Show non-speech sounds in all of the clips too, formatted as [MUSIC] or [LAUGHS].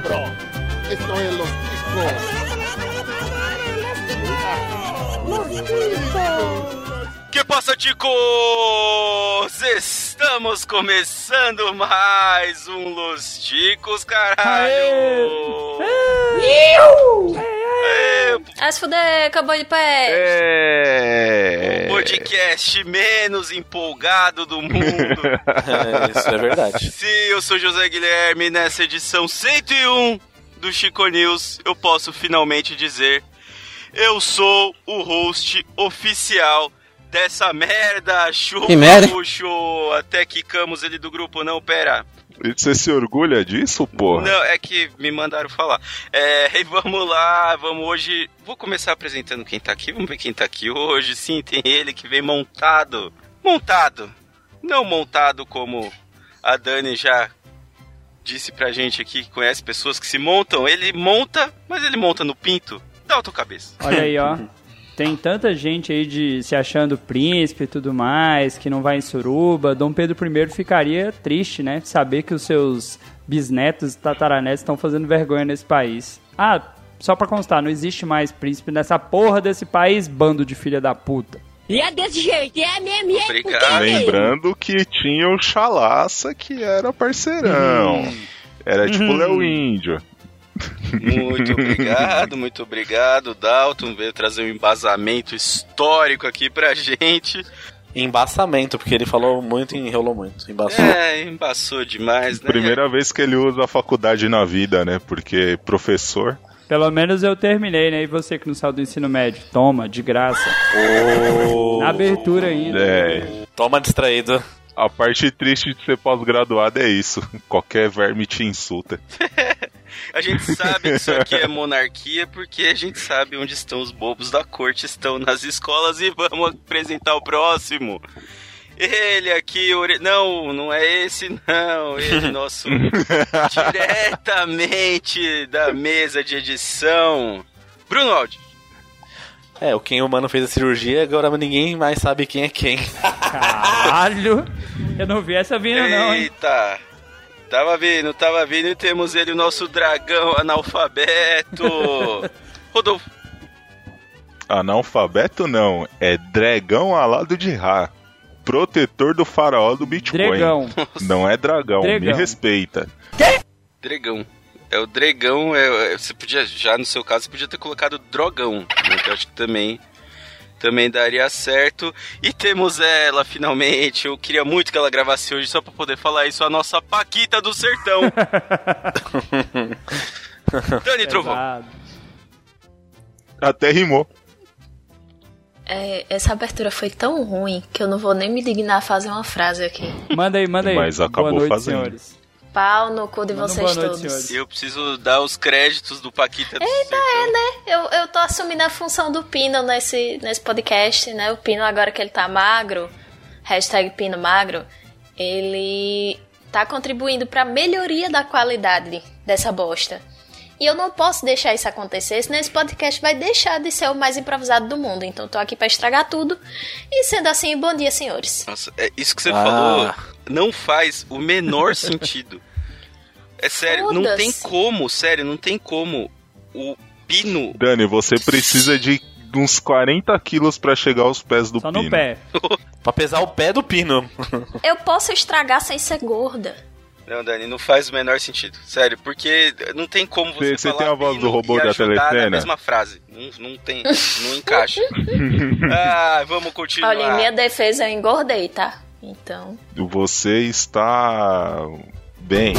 cabrón. Esto es Los Que passa, ticos? Estamos começando mais um Los Ticos, caralho! Aê, Ah, se fuder, acabou de pé. É. o podcast menos empolgado do mundo. [LAUGHS] É, isso é verdade. Sim, eu sou José Guilherme nessa edição 101 do Chico News eu posso finalmente dizer eu sou o host oficial dessa merda, chupa, Que merda? puxo, até quicamos ele do grupo, não, pera. E Você se orgulha disso, porra? Não, é que me mandaram falar. É, e [LAUGHS] vamos lá, vamos hoje. Vou começar apresentando quem tá aqui. Vamos ver quem tá aqui hoje. Sim, tem ele que vem montado. Montado. Não montado como a Dani já disse pra gente aqui, que conhece pessoas que se montam. Ele monta, mas ele monta no pinto da autocabeça. Olha aí, ó. [LAUGHS] Tem tanta gente aí de se achando príncipe e tudo mais, que não vai em suruba. Dom Pedro I ficaria triste, né? Saber que os seus bisnetos e tataranetos estão fazendo vergonha nesse país. Ah, só pra constar, não existe mais príncipe nessa porra desse país, bando de filha da puta. E é desse jeito, é mesmo, é Obrigado. porque é. Lembrando que tinha o Chalaça que era parceirão. Era tipo Uhum. Léo Índio. Muito obrigado, muito obrigado. Dalton veio trazer um embasamento histórico aqui pra gente. Embaçamento, porque ele falou muito e enrolou muito. Embaçamento. É, embaçou demais, né? Primeira vez que ele usa a faculdade na vida, né? Porque professor. Pelo menos eu terminei, né? E você que não saiu do ensino médio? Toma, de graça. Ô, Na abertura ainda. É. Toma distraído. A parte triste de ser pós-graduado é isso. Qualquer verme te insulta. [LAUGHS] A gente sabe que isso aqui é monarquia porque a gente sabe onde estão os bobos da corte, estão nas escolas e vamos apresentar o próximo. Ele aqui, ore- não, não é esse não, ele [LAUGHS] nosso diretamente da mesa de edição. Bruno Aldi. É, o quem humano fez a cirurgia, agora ninguém mais sabe quem é quem. Caralho! Eu não vi essa vindo, não, hein? Eita! Tava vindo, tava vindo e temos ele, o nosso dragão analfabeto. [LAUGHS] Rodolfo. Analfabeto não, é dragão alado de Ra. Protetor do faraó do Bitcoin. Dregão. Não é dragão, Dregão. me respeita. Dregão. É o Dregão, é, é- você podia, já no seu caso, você podia ter colocado Drogão, né, que eu acho que também, também daria certo. E temos ela, finalmente, eu queria muito que ela gravasse hoje, só pra poder falar isso, a nossa Paquita do Sertão. [LAUGHS] Dani Trovão. Até rimou. É, essa abertura foi tão ruim que eu não vou nem me dignar a fazer uma frase aqui. Manda aí, manda aí. Mas acabou boa noite, fazendo. senhores. Pau no cu de Manda vocês boa noite, todos. senhores. Eu preciso dar os créditos do Paquita do Sertão. Eu, eu tô assumindo a função do Pino nesse, nesse podcast, né? O Pino, agora que ele tá magro, hashtag Pino magro, ele tá contribuindo pra melhoria da qualidade dessa bosta. E eu não posso deixar isso acontecer, senão esse podcast vai deixar de ser o mais improvisado do mundo. Então eu tô aqui pra estragar tudo. E sendo assim, bom dia, senhores. Nossa, é, isso que você Ah. falou não faz o menor sentido. É sério, não tem como, sério, não tem como o Pino Dani, você precisa de uns 40 quilos pra chegar aos pés do Só pino. no pé. [LAUGHS] Pra pesar o pé do pino. Eu posso estragar sem ser gorda. Não, Dani, não faz o menor sentido. Sério, porque não tem como você, Você- você falar tem a voz do robô da na telecena? mesma frase. Não, não tem, não encaixa. [LAUGHS] ah, vamos continuar. Olha, em minha defesa eu engordei, tá? Então. Você está bem.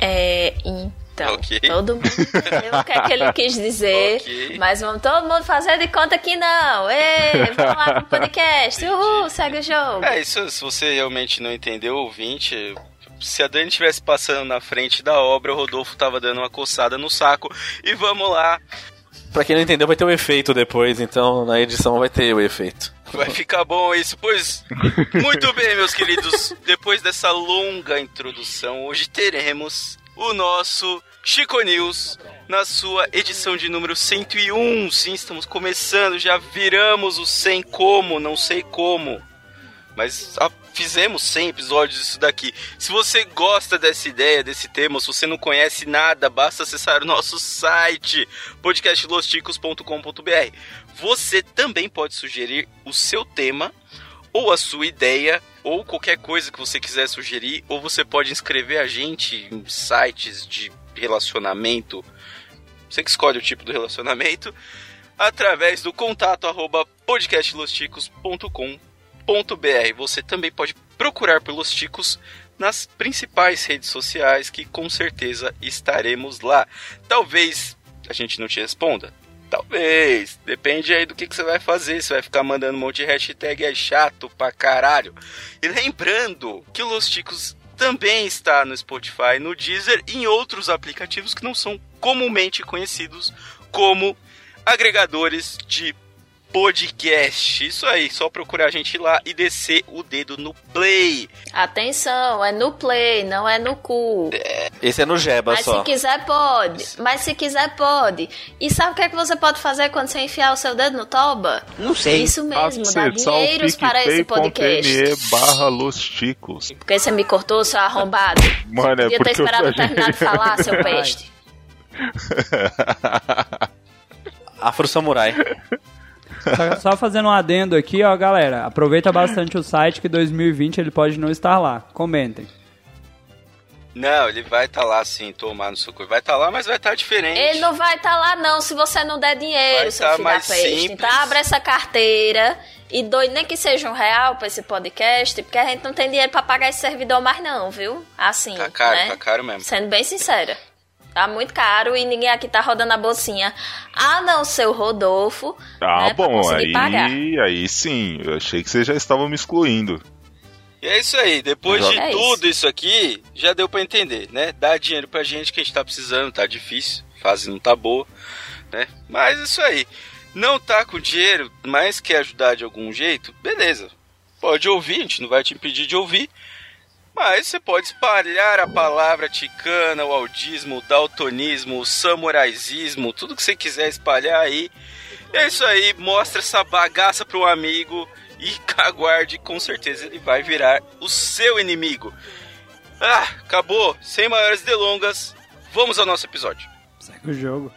É, então, Ok. todo mundo entendeu o que é que ele quis dizer, [LAUGHS] Ok. mas vamos todo mundo fazer de conta que não. Ei, vamos lá pro podcast. Uhul, segue o jogo. É, isso, se você realmente não entendeu, ouvinte, se a Dani estivesse passando na frente da obra, o Rodolfo tava dando uma coçada no saco. E vamos lá, Pra quem não entendeu, vai ter o efeito depois, então na edição vai ter o efeito. Vai ficar bom isso, pois. Muito bem, meus queridos, depois dessa longa introdução, hoje teremos o nosso Chico News na sua edição de número 101. Sim, estamos começando, já viramos o 100 como, não sei como. Mas ah, fizemos 100 episódios disso daqui. Se você gosta dessa ideia, desse tema, se você não conhece nada, basta acessar o nosso site podcastlosticos.com.br. Você também pode sugerir o seu tema ou a sua ideia ou qualquer coisa que você quiser sugerir, ou você pode inscrever a gente em sites de relacionamento. Você que escolhe o tipo do relacionamento através do contato arroba podcastlosticos.com.br. Você também pode procurar pelos Ticos nas principais redes sociais que com certeza estaremos lá. Talvez a gente não te responda. Talvez. Depende aí do que, que você vai fazer. Você vai ficar mandando um monte de hashtag é chato pra caralho. E lembrando que o Los Ticos também está no Spotify, no Deezer e em outros aplicativos que não são comumente conhecidos como agregadores de podcast. Isso aí, só procurar a gente lá e descer o dedo no play. Atenção, é no play, não é no cu. Esse é no Jeba Mas só. se quiser, pode. Mas se quiser, pode. E sabe o que, é que você pode fazer quando você enfiar o seu dedo no toba? Não sei. Isso mesmo, dá dinheiros para esse podcast. barra Los Ticos. Porque você me cortou, seu arrombado. Mano, é Podia ter porque eu esperado eu terminar de [LAUGHS] falar, seu peste. Afro Samurai. [LAUGHS] Só, só fazendo um adendo aqui, ó, galera. Aproveita bastante o site que 2020 ele pode não estar lá. Comentem. Não, ele vai estar lá sim, tomar no seu cu. Vai estar lá, mas vai estar diferente. Ele não vai estar lá, não, se você não der dinheiro, Vai seu tá filho da peste. simples. Então abre essa carteira e doe nem que seja um real pra esse podcast, porque a gente não tem dinheiro pra pagar esse servidor mais, não, viu? Assim. Tá caro, né? tá caro mesmo. Sendo bem sincera. Tá muito caro e ninguém aqui tá rodando a bolsinha. A não ser o Rodolfo. Ah, né, bom, aí, pagar. aí sim. Eu achei que vocês já estavam me excluindo. E é isso aí, depois de É tudo isso. aqui, já deu pra entender, né? Dá dinheiro pra gente que a gente tá precisando, tá difícil, fase não tá boa, né? Mas isso aí. Não tá com dinheiro, mas quer ajudar de algum jeito, beleza. Pode ouvir, a gente não vai te impedir de ouvir. Mas você pode espalhar a palavra ticana, o audismo, o daltonismo, o samuraizismo, tudo que você quiser espalhar aí. É isso aí, mostra essa bagaça pro amigo e [LAUGHS] aguarde, com certeza ele vai virar o seu inimigo. Ah, acabou, sem maiores delongas, vamos ao nosso episódio. Segue o jogo.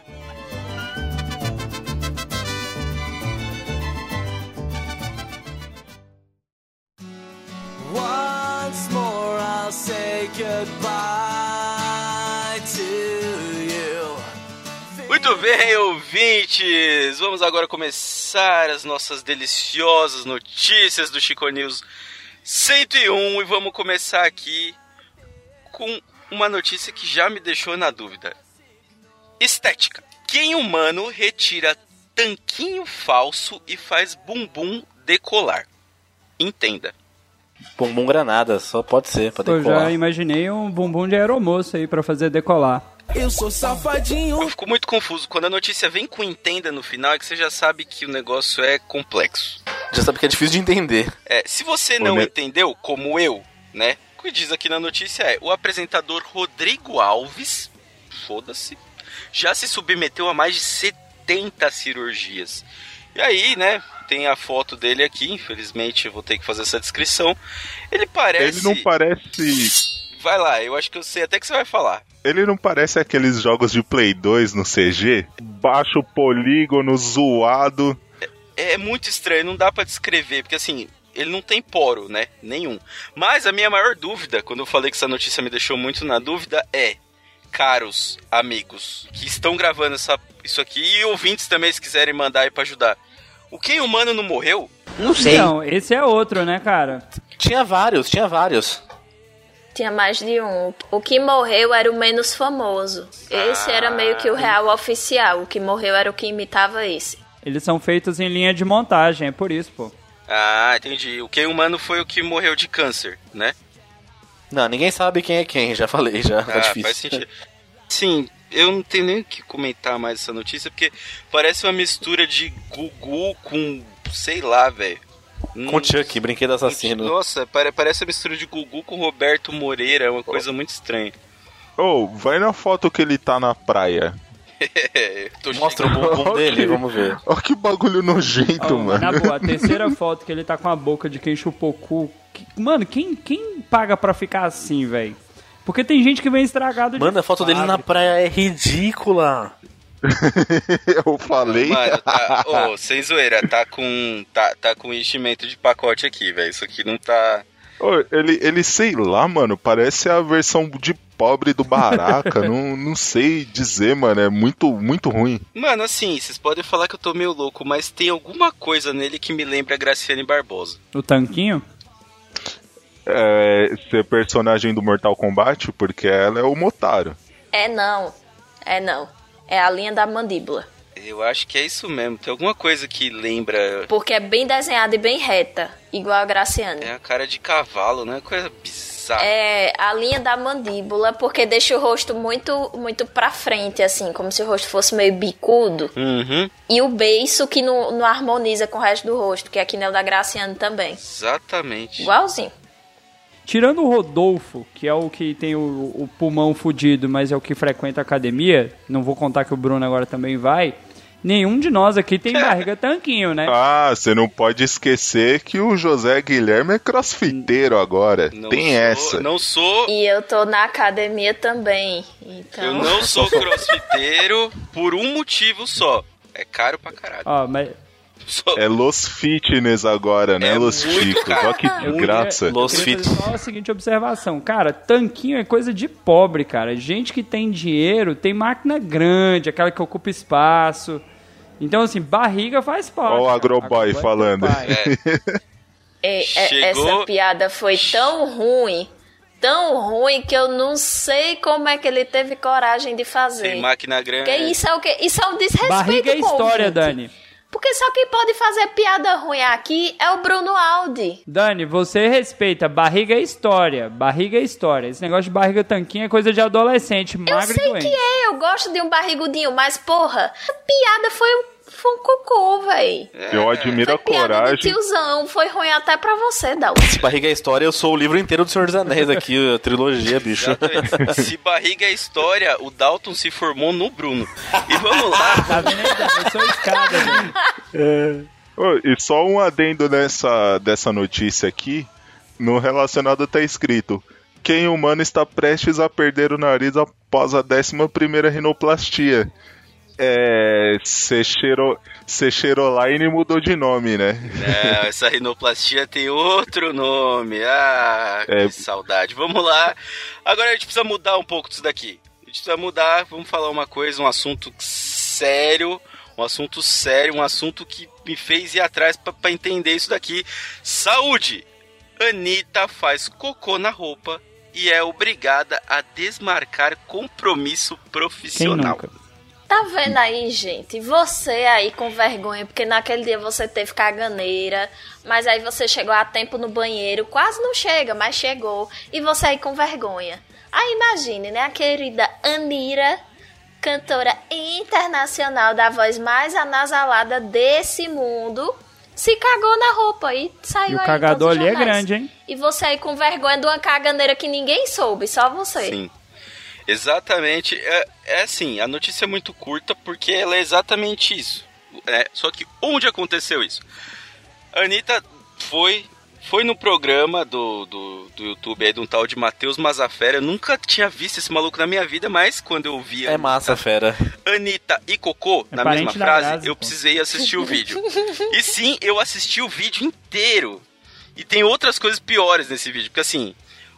I'll say goodbye to you. Muito bem, ouvintes! Vamos agora começar as nossas deliciosas notícias do Chico News 101 e vamos começar aqui com uma notícia que já me deixou na dúvida. Estética. Quem humano retira tanquinho falso e faz bumbum decolar? Entenda. Bumbum granada, só pode ser, pra Eu decolar. já imaginei um bumbum de aeromoço aí pra fazer decolar. Eu sou safadinho. Eu fico muito confuso. Quando a notícia vem com entenda no final, é que você já sabe que o negócio é complexo. Já sabe que é difícil de entender. É, se você não entendeu, como eu, né? O que diz aqui na notícia é: o apresentador Rodrigo Alves, foda-se, já se submeteu a mais de 70 cirurgias. E aí, né? Tem a foto dele aqui, infelizmente vou ter que fazer essa descrição. Ele parece. Ele não parece. Vai lá, eu acho que eu sei até que você vai falar. Ele não parece aqueles jogos de Play 2 no CG? Baixo polígono, zoado. é muito estranho, não dá pra descrever, porque assim, ele não tem poro, né? Nenhum. Mas a minha maior dúvida, quando eu falei que essa notícia me deixou muito na dúvida, é: caros amigos que estão gravando essa, isso aqui e ouvintes também, se quiserem mandar aí pra ajudar. O quem humano não morreu? Não sei. Então, esse é outro, né, cara? Tinha vários, tinha vários. Tinha mais de um. O que morreu era o menos famoso. Esse era meio que o real oficial. O que morreu era o que imitava esse. Eles são feitos em linha de montagem, é por isso, pô. Ah, entendi. O quem humano foi o que morreu de câncer, né? Não, ninguém sabe quem é quem, já falei, já tá Ah, difícil. faz sentido. Sim, eu não tenho nem o que comentar mais essa notícia, porque parece uma mistura de Gugu com, sei lá, velho. Com o Chuck, brinquedo assassino. Nossa, pare- parece a mistura de Gugu com Roberto Moreira, é uma coisa muito estranha. Ô, vai na foto que ele tá na praia. [LAUGHS] Mostra o bumbum [LAUGHS] dele, vamos ver. Olha que bagulho nojento, Ó, mano. Na boa, a terceira foto que ele tá com a boca de quem chupou o cu. que- Mano, quem, quem paga pra ficar assim, velho? Porque tem gente que vem estragado de Mano, a foto dele na praia é ridícula. [LAUGHS] Eu falei. Mano, tá, ô, sem zoeira, tá com, tá, tá com enchimento de pacote aqui, velho. Isso aqui não tá. Ele, ele, sei lá, mano, parece a versão de pobre do Baraka. [LAUGHS] não, não sei dizer, mano. É muito, muito ruim. Mano, assim, vocês podem falar que eu tô meio louco, mas tem alguma coisa nele que me lembra a Graciane Barbosa. O tanquinho? É, ser personagem do Mortal Kombat, porque ela é o Motaro. É não. É não. É a linha da mandíbula. Eu acho que é isso mesmo. Tem alguma coisa que lembra. Porque é bem desenhada e bem reta. Igual a Graciane. É a cara de cavalo, né? Coisa bizarra. É a linha da mandíbula, porque deixa o rosto muito, muito pra frente, assim, como se o rosto fosse meio bicudo. Uhum, E o beiço que não, não harmoniza com o resto do rosto, que aqui é o da Graciane também. exatamente. Igualzinho. Tirando o Rodolfo, que é o que tem o, o pulmão fudido, mas é o que frequenta a academia, não vou contar que o Bruno agora também vai, nenhum de nós aqui tem [LAUGHS] barriga tanquinho, né? Ah, você não pode esquecer que o José Guilherme é crossfiteiro agora. Não Tem sou- essa. Não sou. E eu tô na academia também. Então. Eu não sou [LAUGHS] crossfiteiro por um motivo só. É caro pra caralho. Ó, mas Só- É Los Fitness agora, né, É Los caro. Olha que eu graça. Los queria Fit. fazer só a seguinte observação. Cara, tanquinho é coisa de pobre, cara. Gente que tem dinheiro tem máquina grande, aquela que ocupa espaço. Então, assim, barriga faz parte. Ó o agroboy teu falando. É, é, Essa piada foi tão ruim, tão ruim que eu não sei como é que ele teve coragem de fazer. Tem máquina grande. Porque isso é o quê? Isso é um desrespeito Barriga é história. Dani. Porque só quem pode fazer piada ruim aqui é o Bruno Aldi. Dani, você respeita. Barriga é história. Barriga é história. Esse negócio de barriga tanquinho é coisa de adolescente, Eu magro e sei que é, eu gosto de um barrigudinho, mas porra, a piada foi um, foi um cocô, véi. Eu admiro a Foi de coragem. tiozão, foi ruim até pra você, Dal. Se barriga é história, eu sou o livro inteiro do Senhor dos Anéis aqui, a trilogia, bicho. Exatamente. Se barriga é história, o Dalton se formou no Bruno. E vamos lá. [LAUGHS] Tá vendo aí? Eu sou escada. Ô, e só um adendo nessa dessa notícia aqui. No relacionado tá escrito: Quem humano está prestes a perder o nariz após a 11 primeira rinoplastia. É. Sechero, Secheroline mudou de nome, né? Não, [LAUGHS] essa rinoplastia tem outro nome. Ah, É. que saudade. Vamos lá. Agora a gente precisa mudar um pouco disso daqui. A gente precisa mudar, vamos falar uma coisa, um assunto sério. Um assunto sério, um assunto que me fez ir atrás pra pra entender isso daqui. Saúde! Anitta faz cocô na roupa e é obrigada a desmarcar compromisso Quem profissional. nunca? Tá vendo aí, gente? Você aí com vergonha, porque naquele dia você teve caganeira, mas aí você chegou a tempo no banheiro, quase não chega, mas chegou, e você aí com vergonha. Aí imagine, né, a querida Anira, cantora internacional da voz mais anasalada desse mundo, se cagou na roupa e saiu E o aí em cagador ali é grande, hein? E você aí com vergonha de uma caganeira que ninguém soube, só você. Sim. Exatamente. É, é assim, a notícia é muito curta porque ela é exatamente isso. É, só que onde aconteceu isso? A Anitta foi, foi no programa do, do, do YouTube aí de um tal de Matheus Mazafera. Eu nunca tinha visto esse maluco na minha vida, mas quando eu vi É massa, fera. Anitta e Cocô É na mesma frase, Grazi, eu pô. precisei assistir o vídeo. [LAUGHS] e sim, eu assisti o vídeo inteiro. E tem outras coisas piores nesse vídeo, porque assim,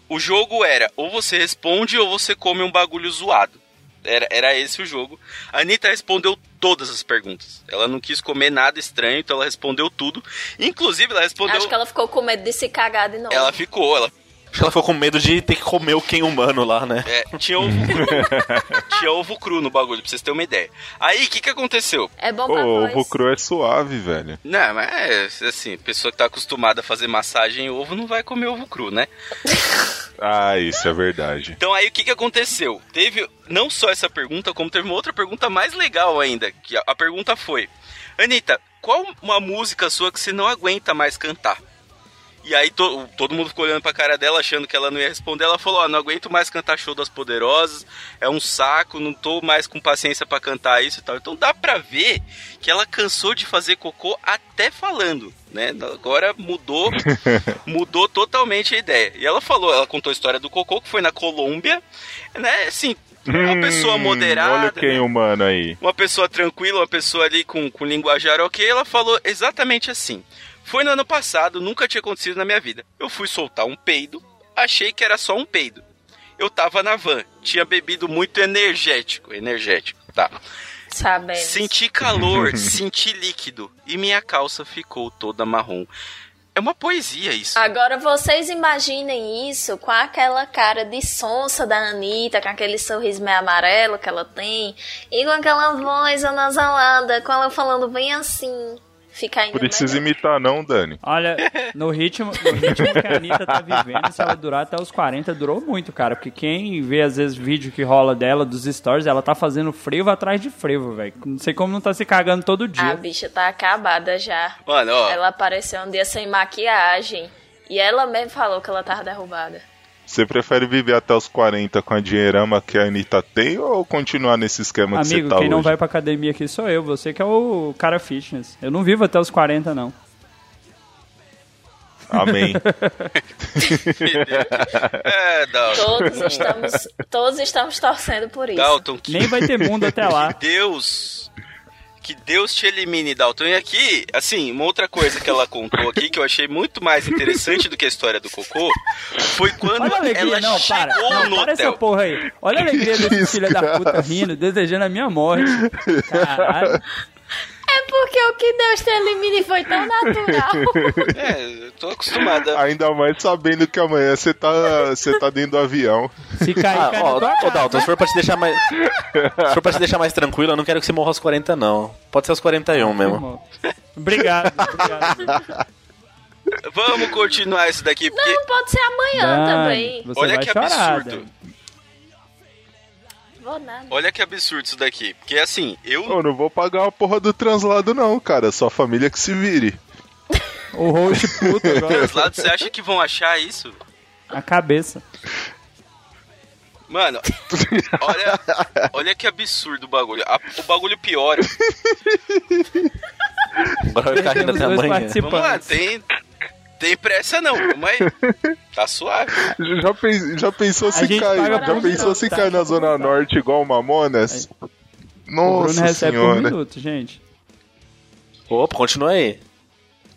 o jogo era ou você responde ou você come um bagulho zoado. Era, era esse o jogo. A Anitta respondeu todas as perguntas. Ela não quis comer nada estranho, então ela respondeu tudo. Inclusive, ela respondeu. Acho que ela ficou com medo de se cagar de novo. Ela ficou, ela Acho que ela ficou com medo de ter que comer o quem humano lá, né? É, tinha ovo cru. [LAUGHS] tinha ovo cru no bagulho, pra vocês terem uma ideia. Aí, o que que aconteceu? É bom pra voz. ovo cru é suave, velho. Não, mas é, assim, pessoa que tá acostumada a fazer massagem em ovo não vai comer ovo cru, né? [LAUGHS] Ah, isso é verdade. Então aí o que que aconteceu? Teve não só essa pergunta, como teve uma outra pergunta mais legal ainda, que a, a pergunta foi: Anitta, qual uma música sua que você não aguenta mais cantar? E aí to- todo mundo ficou olhando pra cara dela, achando que ela não ia responder. Ela falou: Ó, não aguento mais cantar show das poderosas, é um saco, não tô mais com paciência pra cantar isso e tal. Então dá pra ver que ela cansou de fazer cocô até falando, né? Agora mudou, [LAUGHS] mudou totalmente a ideia. E ela falou, ela contou a história do cocô, que foi na Colômbia, né? Assim, uma pessoa Hum, moderada. Olha quem né? humano aí. uma pessoa tranquila, uma pessoa ali com, com linguajar ok, ela falou exatamente assim. Foi no ano passado, nunca tinha acontecido na minha vida. Eu fui soltar um peido, achei que era só um peido. Eu tava na van, tinha bebido muito energético, energético, tá. Sabemos. Senti calor, [LAUGHS] senti líquido e minha calça ficou toda marrom. É uma poesia isso. Agora vocês imaginem isso com aquela cara de sonsa da Anitta, com aquele sorriso meio amarelo que ela tem, e com aquela voz anasalada, com ela falando bem assim. Fica ainda Precisa melhor. imitar, não, Dani? Olha, no ritmo, no ritmo que a Anitta tá vivendo, se ela durar até os 40, durou muito, cara. Porque quem vê, às vezes, vídeo que rola dela, dos stories, ela tá fazendo frevo atrás de frevo, velho. Não sei como não tá se cagando todo A dia. bicha tá acabada já. Mano, ó, Ela apareceu um dia sem maquiagem. E ela mesmo falou que ela tava derrubada. Você prefere viver até os 40 com a dinheirama que a Anitta tem ou continuar nesse esquema que Amigo, você tá quem não hoje? vai pra academia aqui sou eu. Você que é o cara fitness. Eu não vivo até os 40, não. Amém. [LAUGHS] é, Dalton. Todos estamos, todos estamos torcendo por isso. Dalton, que Nem vai ter mundo até lá. Deus. Que Deus te elimine, Dalton. E aqui, assim, uma outra coisa que ela contou aqui que eu achei muito mais interessante do que a história do cocô foi quando Olha a alegria, ela não, para. chegou Não, no para essa hotel. porra aí. Olha a alegria desse [LAUGHS] filho da puta rindo, desejando a minha morte. Caralho. É porque o que Deus te elimine foi tão natural. [LAUGHS] É, eu tô acostumada. Ainda mais sabendo que amanhã você tá, você tá dentro do avião. Se cair, Ah, cai ó, ô. Dalton, se for pra te deixar mais. se for pra te deixar mais tranquilo, eu não quero que você morra aos 40, não. Pode ser aos 41 mesmo. Obrigado, [LAUGHS] obrigado. Vamos continuar isso daqui, porque Não pode ser amanhã Dani, também. Você olha vai que chorar, absurdo. Dani. Vou nada. Olha que absurdo isso daqui. Porque assim, eu. Eu não vou pagar a porra do translado, não, cara. Só a família que se vire. O host puto agora. Lados, você acha que vão achar isso? A cabeça. Mano, olha, olha que absurdo o bagulho. A- o bagulho piora. Vai ficar rindo até amanhã. Vamos lá, tem. Tem pressa não, aí. [LAUGHS] Tá suave. Já, pen- já pensou se cair? Já pensou se tá? cair na Zona Norte igual o Mamonas? O Bruno Nossa recebe por senhora. minuto, gente. Opa, continua aí.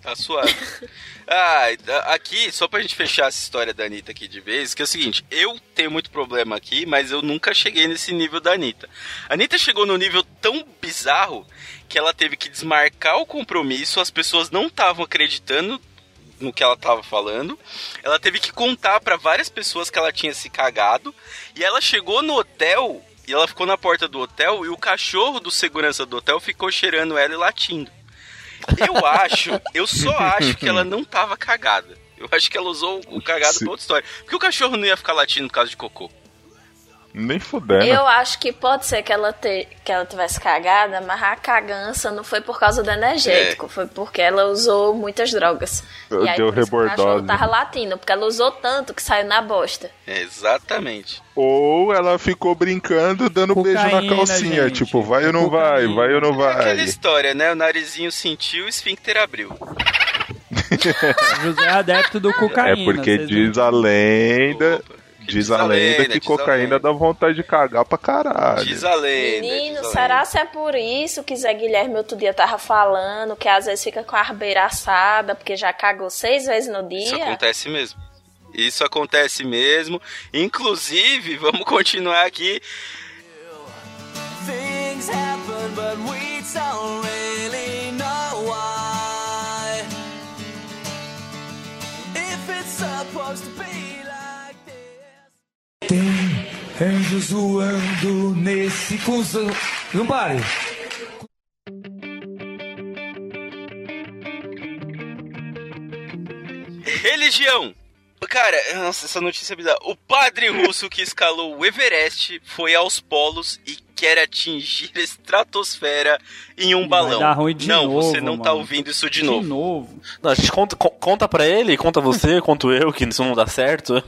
Tá suave. [LAUGHS] Ah, aqui, só pra gente fechar essa história da Anitta aqui de vez, que é o seguinte, eu tenho muito problema aqui, mas eu nunca cheguei nesse nível da Anitta. A Anitta chegou num nível tão bizarro que ela teve que desmarcar o compromisso, as pessoas não estavam acreditando no que ela tava falando. Ela teve que contar pra várias pessoas que ela tinha se cagado, e ela chegou no hotel e ela ficou na porta do hotel e o cachorro do segurança do hotel ficou cheirando ela e latindo. Eu [LAUGHS] acho, eu só acho que ela não tava cagada. Eu acho que ela usou o cagado Sim. pra outra história. Porque o cachorro não ia ficar latindo por causa de cocô. Nem fudendo. Eu acho que pode ser que ela, te, que ela tivesse cagada, mas a cagança não foi por causa do energético, foi porque ela usou muitas drogas. Eu- e aí deu rebordose. tava latindo, porque ela usou tanto que saiu na bosta. É, exatamente. Ou ela ficou brincando, dando beijo na Cocaína, calcinha. gente. Tipo, vai ou não vai, Cocaína. vai ou não É aquela vai. história, né? O narizinho sentiu, o esfíncter abriu. [LAUGHS] José é adepto do cocaína. É porque diz a lenda. Opa, Diz a lenda que diz a cocaína lenda. dá vontade de cagar pra caralho. Diz a lenda. Menino, será lenda. se é por isso que Zé Guilherme outro dia tava falando, que às vezes fica com a arbeira assada, porque já cagou seis vezes no Isso dia? acontece mesmo. Isso acontece mesmo. Inclusive, vamos continuar aqui. Things happen, but we don't really know why. If it's supposed to be. Tem anjos voando nesse cuzão. Não pare. Religião. Cara, nossa, essa notícia é bizarra. O padre russo que escalou o Everest foi aos polos e quer atingir a estratosfera em um Vai balão. dar ruim de não, novo, você não tá mano. ouvindo isso de De novo. novo. Não, a gente conta, co- conta pra ele, conta você, [LAUGHS] conto eu, que isso não dá certo. [LAUGHS]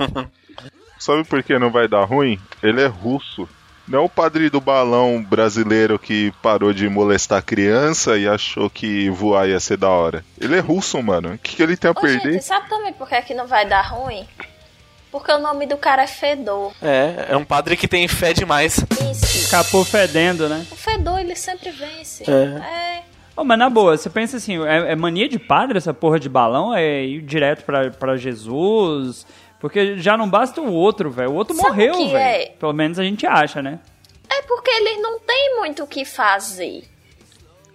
Sabe por que não vai dar ruim? Ele é russo. Não é o padre do balão brasileiro que parou de molestar criança e achou que voar ia ser da hora. Ele é russo, mano. O que, que ele tem a Ô, perder? gente, sabe também por que, é que não vai dar ruim? Porque o nome do cara é Fedor. É, é um padre que tem fé demais. Isso. Escapou fedendo, né? O Fedor, ele sempre vence. É. É. Ô, mas na boa, você pensa assim, é, é mania de padre essa porra de balão? É ir direto pra, pra Jesus? Porque já não basta o outro, velho. O outro Sabe morreu, velho. é? Pelo menos a gente acha, né? É porque eles não têm muito o que fazer.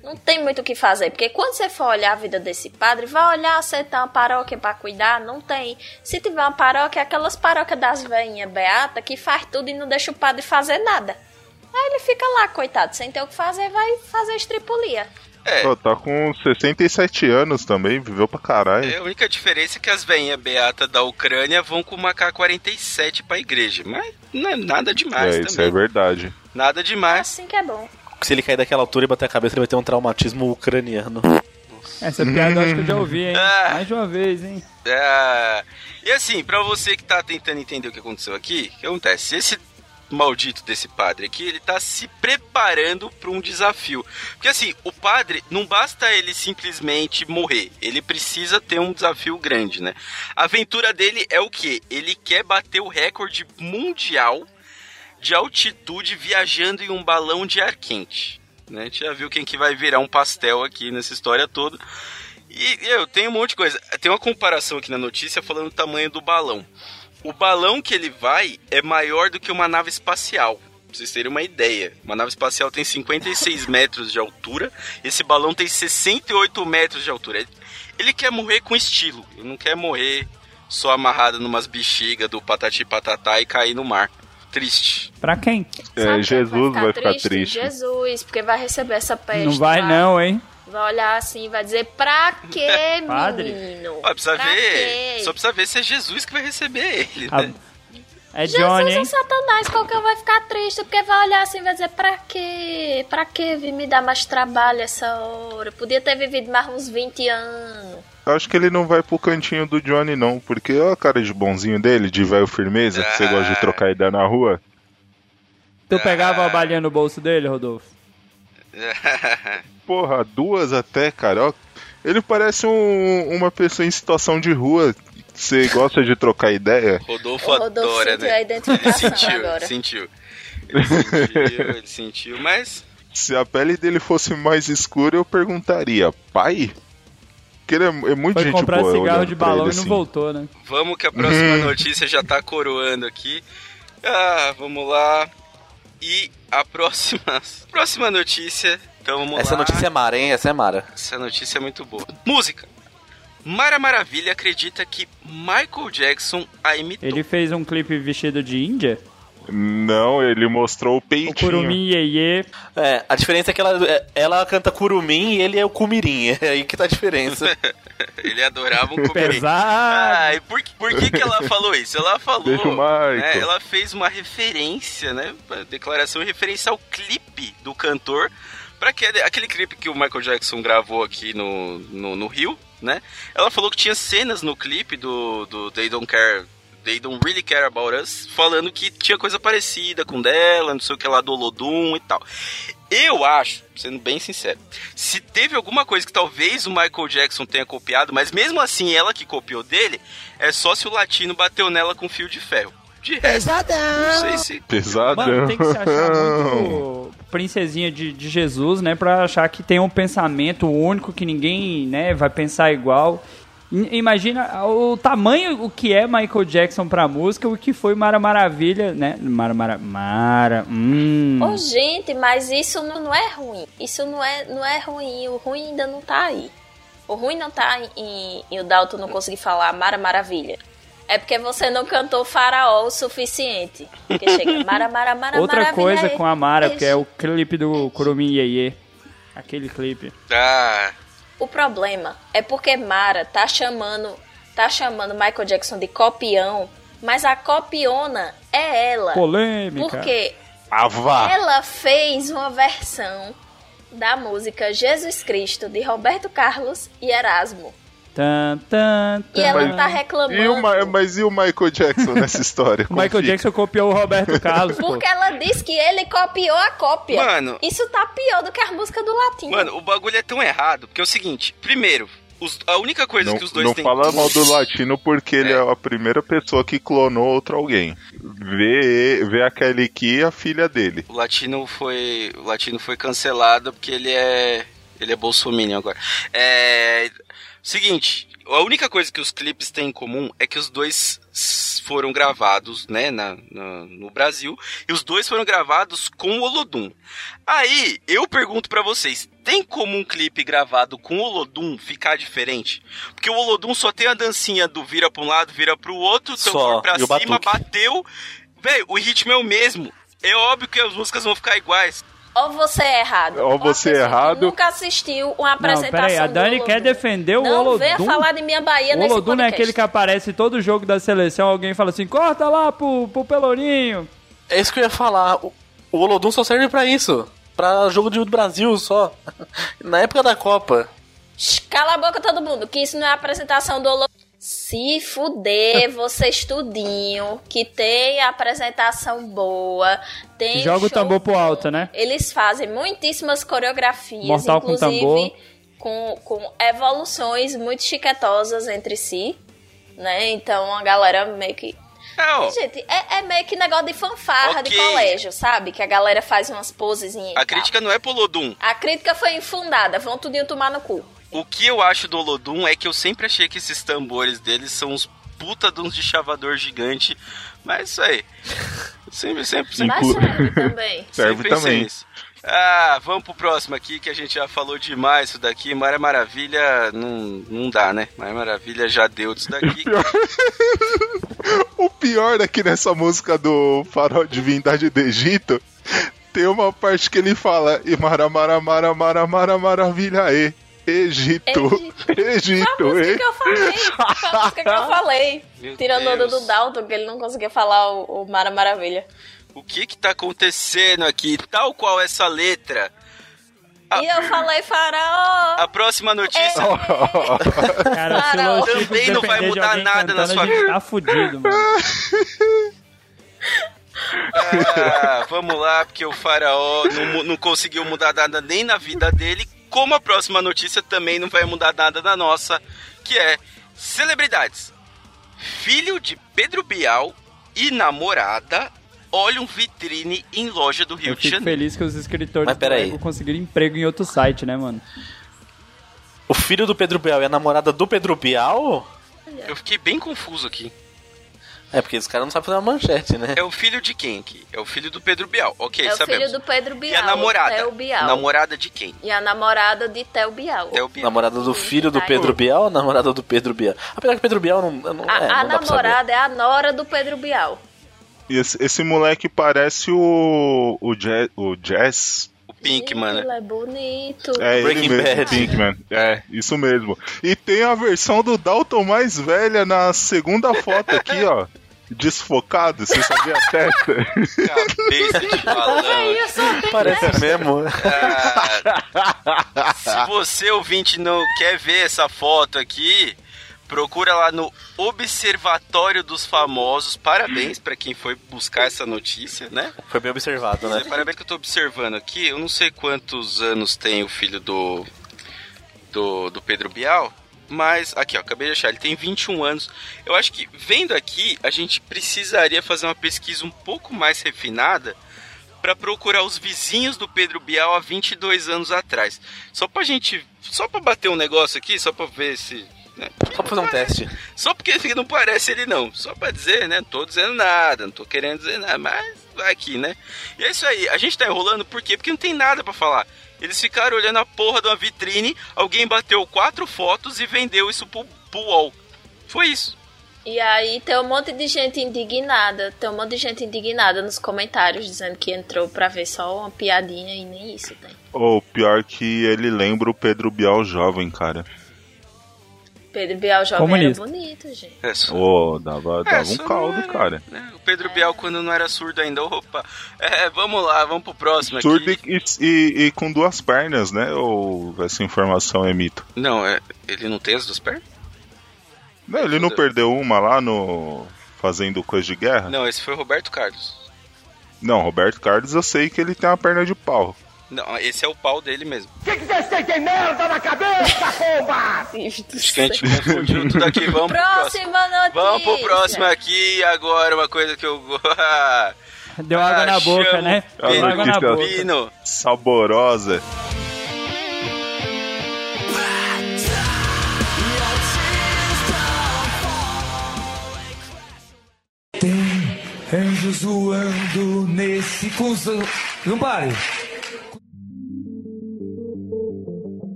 Não tem muito o que fazer. Porque quando você for olhar a vida desse padre, vai olhar se tem uma paróquia pra cuidar. Não tem. Se tiver uma paróquia, é aquelas paróquias das veinhas beata que faz tudo e não deixa o padre fazer nada. Aí ele fica lá, coitado, sem ter o que fazer, vai fazer estripulia. É, Pô, tá com 67 anos também, viveu pra caralho. é, a única diferença é que as veinhas beatas da Ucrânia vão com uma K-47 pra igreja. Mas não é nada demais É, isso também. é verdade. Nada demais. Assim que é bom. Se ele cair daquela altura e bater a cabeça, ele vai ter um traumatismo ucraniano. Essa piada eu acho que eu já ouvi, hein? Ah. Mais de uma vez, hein? É, E assim, pra você que tá tentando entender o que aconteceu aqui, o que acontece? Esse maldito desse padre aqui, ele tá se preparando pra um desafio. Porque assim, o padre, não basta ele simplesmente morrer, ele precisa ter um desafio grande, né? A aventura dele é o quê? Ele quer bater o recorde mundial de altitude viajando em um balão de ar quente. Né? A gente já viu quem que vai virar um pastel aqui nessa história toda. E eu tenho um monte de coisa. Tem uma comparação aqui na notícia falando do tamanho do balão. O balão que ele vai é maior do que uma nave espacial. Pra vocês terem uma ideia. Uma nave espacial tem 56 metros de altura. Esse balão tem 68 metros de altura. Ele quer morrer com estilo. Ele não quer morrer só amarrado numas bexigas do patati patatá e cair no mar. Triste. Pra quem? É, Sabe quem Jesus vai ficar triste. Jesus, porque vai receber essa peste. Não vai lá. não, hein? Vai olhar assim e vai dizer, pra quê, [LAUGHS] Padre? menino? Ó, precisa Pra ver. quê? Só precisa ver se é Jesus que vai receber ele. A- Né? É Jesus Johnny, hein? ou Satanás, qualquer um vai ficar triste, porque vai olhar assim e vai dizer, pra quê? Pra quê vir me dar mais trabalho essa hora? Podia ter vivido mais uns 20 anos. Eu acho que ele não vai pro cantinho do Johnny, não, porque olha a cara de bonzinho dele, de velho firmeza, que você gosta Ah. de trocar ideia na rua. Tu pegava a balinha no bolso dele, Rodolfo? [LAUGHS] Porra, duas até, cara. Ó, Ele parece um- uma pessoa em situação de rua. Você gosta de trocar ideia? Rodolfo, O Rodolfo adora, sentiu né? a Ele identificação sentiu, agora. sentiu. Ele sentiu, ele sentiu, mas Se a pele dele fosse mais escura, eu perguntaria, pai? Porque ele é, é muito Foi gente comprar boa. cigarro de balão ele, e não assim. voltou, né? vamos que a próxima [LAUGHS] notícia já tá coroando aqui. Ah, vamos lá. E a próxima, [LAUGHS] próxima notícia. Então vamos Essa lá. notícia é Mara, hein? Essa é Mara. Essa notícia é muito boa. Música. Mara Maravilha acredita que Michael Jackson a imitou. Ele fez um clipe vestido de Índia. Não, ele mostrou o O peitinho. Curumim Iê É, a diferença é que ela, é- ela canta curumim e ele é o cumirim. [LAUGHS] É aí que tá a diferença. [LAUGHS] Ele adorava um [LAUGHS] comer. pesado. Ah, e por, que- por que, que ela falou isso? Ela falou. Deixa o né, ela fez uma referência, né? Declaração em referência ao clipe do cantor. Pra aquele, aquele clipe que o Michael Jackson gravou aqui no, no, no Rio, né? Ela falou que tinha cenas no clipe do, do They Don't Care. They Don't Really Care About Us, falando que tinha coisa parecida com dela, não sei o que lá do Olodum e tal. Eu acho, sendo bem sincero, se teve alguma coisa que talvez o Michael Jackson tenha copiado, mas mesmo assim ela que copiou dele, é só se o latino bateu nela com fio de ferro. De resto, não sei se. Pesadão. Mano, tem que se achar muito princesinha de, de Jesus, né? Pra achar que tem um pensamento único que ninguém, né, vai pensar igual. Imagina o tamanho o que é Michael Jackson pra música, o que foi Mara Maravilha, né? Mara Mara Mara. Hum. Ô, gente, mas isso não, não é ruim. Isso não é, não é ruim. O ruim ainda não tá aí. O ruim não tá em, em o Dalton não conseguir falar Mara Maravilha. É porque você não cantou faraó o suficiente. Porque chega [LAUGHS] Mara, Mara, Mara, Outra Maravilha. coisa com a Mara, porque é o clipe do Curumim Iê Aquele clipe. Ah, O problema é porque Mara tá chamando, tá chamando Michael Jackson de copião, mas a copiona é ela. Polêmica. Porque vá! Ela fez uma versão da música Jesus Cristo de Roberto Carlos e Erasmo. Tan, tan, E ela tan. tá E o reclamando Ma- mas e o Michael Jackson nessa [LAUGHS] história? O Michael fica? Jackson copiou o Roberto Carlos, pô. porque ela disse que ele copiou a cópia. Mano. Isso tá pior do que as músicas do latim. Mano, o bagulho é tão errado, porque é o seguinte, primeiro, os- a única coisa Não, que os dois não têm. fala mal do latino porque ele é a primeira pessoa que clonou outro alguém. Vê, vê a Kelly Key e a filha dele. O latino foi. O latino foi cancelado porque ele é. Ele é bolsominion agora. É. Seguinte, a única coisa que os clipes têm em comum é que os dois foram gravados, né, na, na- no Brasil, e os dois foram gravados com o Olodum. Aí, eu pergunto pra vocês, tem como um clipe gravado com o Olodum ficar diferente? Porque o Olodum só tem a dancinha do vira pra um lado, vira pro outro, então Só, pra o cima, batuque. bateu. Velho, o ritmo é o mesmo. É óbvio que as músicas vão ficar iguais. Ou você é errado. Ou você é errado. Nunca assistiu uma Não, apresentação peraí, a do Dani Olodum. quer defender o Não Olodum. venha falar de minha Bahia O nesse Olodum não é podcast. aquele que aparece em todo jogo da seleção, alguém fala assim, corta lá pro, pro Pelourinho. É isso que eu ia falar. O, o Olodum só serve pra isso. Pra jogo de Brasil só. [LAUGHS] Na época da Copa. Cala a boca todo mundo, que isso não é apresentação do Olodum. Se fuder, [LAUGHS] vocês tudinho, que tem apresentação boa, tem Joga o tambor pro alto, né? Eles fazem muitíssimas coreografias, Mortal com inclusive tambor. com, com evoluções muito chiquetosas entre si, né? Então a galera meio que Não, Gente, é, é meio que negócio de fanfarra de Ok. colégio, sabe? Que a galera faz umas posezinhas. a tal. crítica não é pro Olodum. A crítica foi infundada, vão tudinho tomar no cu. O que eu acho do Olodum é que eu sempre achei que esses tambores deles são uns puta de uns de chavador gigante. Mas isso aí. Sempre, sempre, sempre. Mas serve também. [LAUGHS] Serve também. nisso. Ah, vamos pro próximo aqui, que a gente já falou demais isso daqui. Mara Maravilha não, não dá, né? Mara Maravilha já deu disso [LAUGHS] daqui. O pior é que nessa música do Farol Divindade do Egito tem uma parte que ele fala e mara mara mara mara mara maravilha e Egito Foi a Egito música que eu falei. Foi a música que eu [LAUGHS] falei. Meu Tirando onda Deus. do Dalton, que ele não conseguia falar o, o Mara Maravilha. O que que tá acontecendo aqui? Tal qual essa letra. E eu falei faraó. A próxima notícia. [LAUGHS] Cara, Faraó. Também não vai mudar nada na sua a gente vida. tá fudido, mano. Ah, vamos lá, porque o faraó não, não conseguiu mudar nada nem na vida dele, como a próxima notícia também não vai mudar nada na nossa, que é celebridades. Filho de Pedro Bial e namorada olham vitrine em loja do Rio Eu de fico Janeiro. feliz que os escritores do conseguiram emprego em outro site, né, mano? O filho do Pedro Bial e a namorada do Pedro Bial? Eu fiquei bem confuso aqui. É porque esse cara não sabe fazer uma manchete, né? É o filho de quem aqui? É o filho do Pedro Bial, ok, É o sabemos. filho do Pedro Bial. e a namorada? Theo Bial. Namorada de quem? E a namorada de Theo Bial. Theo Bial. Namorada do filho do. Pedro Bial, namorada do Pedro Bial. Apesar que Pedro Bial não. não A, é, a não saber. namorada é a nora do Pedro Bial. E esse, esse moleque parece o o Jazz, o Jazz O Pink, mano. Ele é bonito. é ele Breaking mesmo, Bad. Pinkman. É, isso mesmo. E tem a versão do Dalton mais velha na segunda foto aqui, ó. [LAUGHS] Desfocado, você sabia a testa? Cabeça de balão. Isso, Parece mesmo. Ah, se você ouvinte não quer ver essa foto aqui, procura lá no Observatório dos Famosos. Parabéns pra quem foi buscar essa notícia, né? Foi bem observado, né? Parabéns que eu tô observando aqui. Eu não sei quantos anos tem o filho do do, do Pedro Bial, mas aqui, ó, acabei de achar, ele tem 21 anos. Eu acho que vendo aqui, a gente precisaria fazer uma pesquisa um pouco mais refinada para procurar os vizinhos do Pedro Bial há 22 anos atrás. Só pra gente, só pra bater um negócio aqui, só pra ver se né? Só pra fazer um teste. Só porque [LAUGHS] não parece ele não. Só pra dizer, né? Não tô dizendo nada, não tô querendo dizer nada, mas vai aqui, né? E é isso aí. A gente tá enrolando por quê? Porque não tem nada pra falar. Eles ficaram olhando a porra de uma vitrine, alguém bateu quatro fotos e vendeu isso pro, pro UOL. Foi isso. E aí tem um monte de gente indignada. Tem um monte de gente indignada nos comentários dizendo que entrou pra ver só uma piadinha e nem isso tem. Ou pior que ele lembra o Pedro Bial jovem, cara. Pedro Bial jovem Comunista. era bonito, gente. É, só- Ô, dava, dava um só caldo, é, cara. né? O Pedro Bial, quando não era surdo ainda, opa. É, vamos lá, vamos pro próximo aqui. Surdo e, e- e com duas pernas, né? Ou essa informação é mito? Não, é, ele não tem as duas pernas? Não, ele não perdeu uma lá no. Fazendo coisa de guerra? Não, esse foi o Roberto Carlos. Não, Roberto Carlos eu sei que ele tem uma perna de pau. Não, esse é o pau dele mesmo. Você tem merda na cabeça, pomba! Acho que a gente confundiu tudo aqui. Vamos pro próximo. Notícia. Vamos pro próximo aqui. Agora, uma coisa que eu gosto. [LAUGHS] Deu água na boca, né? Deu água na boca. Pino. Saborosa. Tem anjos voando nesse cuzão. Não pare.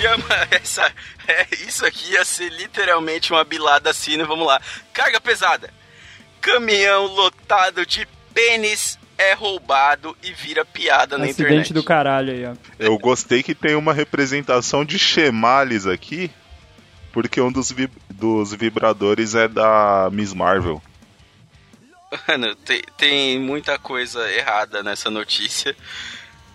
Chama essa. É, isso aqui ia ser literalmente uma bilada sino. Vamos lá. Carga pesada. Caminhão lotado de pênis é roubado e vira piada na Acidente internet. do caralho aí, ó. Eu gostei que tem uma representação de Chemales aqui, porque um dos, vi- dos vibradores é da Miss Marvel. Mano, tem, tem muita coisa errada nessa notícia.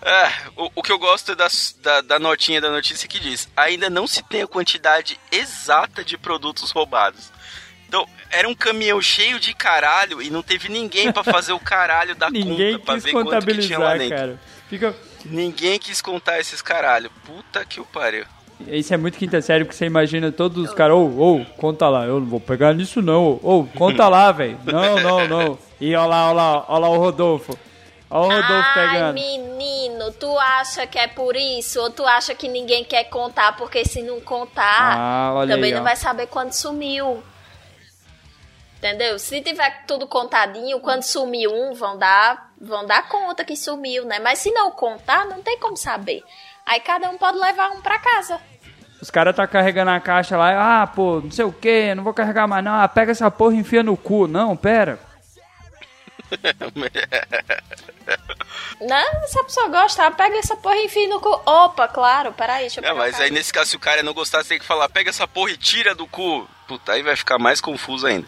Ah, o, o que eu gosto é das- da, da notinha da notícia que diz: ainda não se tem a quantidade exata de produtos roubados. Então, era um caminhão cheio de caralho e não teve ninguém pra fazer o caralho da [LAUGHS] Ninguém conta pra ver quanto que tinha lá dentro. cara. Fica... Ninguém quis contar esses caralho. Puta que o pariu. Isso é muito quinta série, porque você imagina todos os caras, ô, ô, conta lá, eu não vou pegar nisso não, ô, conta lá, velho. Não, não, não. E ó lá, ó lá, ó lá o Rodolfo. Ó o Rodolfo Ai, pegando. menino, tu acha que é por isso? Ou tu acha que ninguém quer contar? Porque se não contar, Ah, olha também aí, não ó. vai saber quando sumiu. Entendeu? Se tiver tudo contadinho, quando sumir um, vão dar, vão dar conta que sumiu, né? Mas se não contar, não tem como saber. Aí cada um pode levar um pra casa. Os caras tá carregando a caixa lá, ah, pô, não sei o que, não vou carregar mais não. Ah, pega essa porra e enfia no cu. Não, pera. [LAUGHS] Não, se a pessoa gosta, pega essa porra e enfia no cu. Opa, claro, peraí, deixa eu É, mas aí nesse caso, se o cara não gostar, você tem que falar, pega essa porra e tira do cu. Puta, aí vai ficar mais confuso ainda.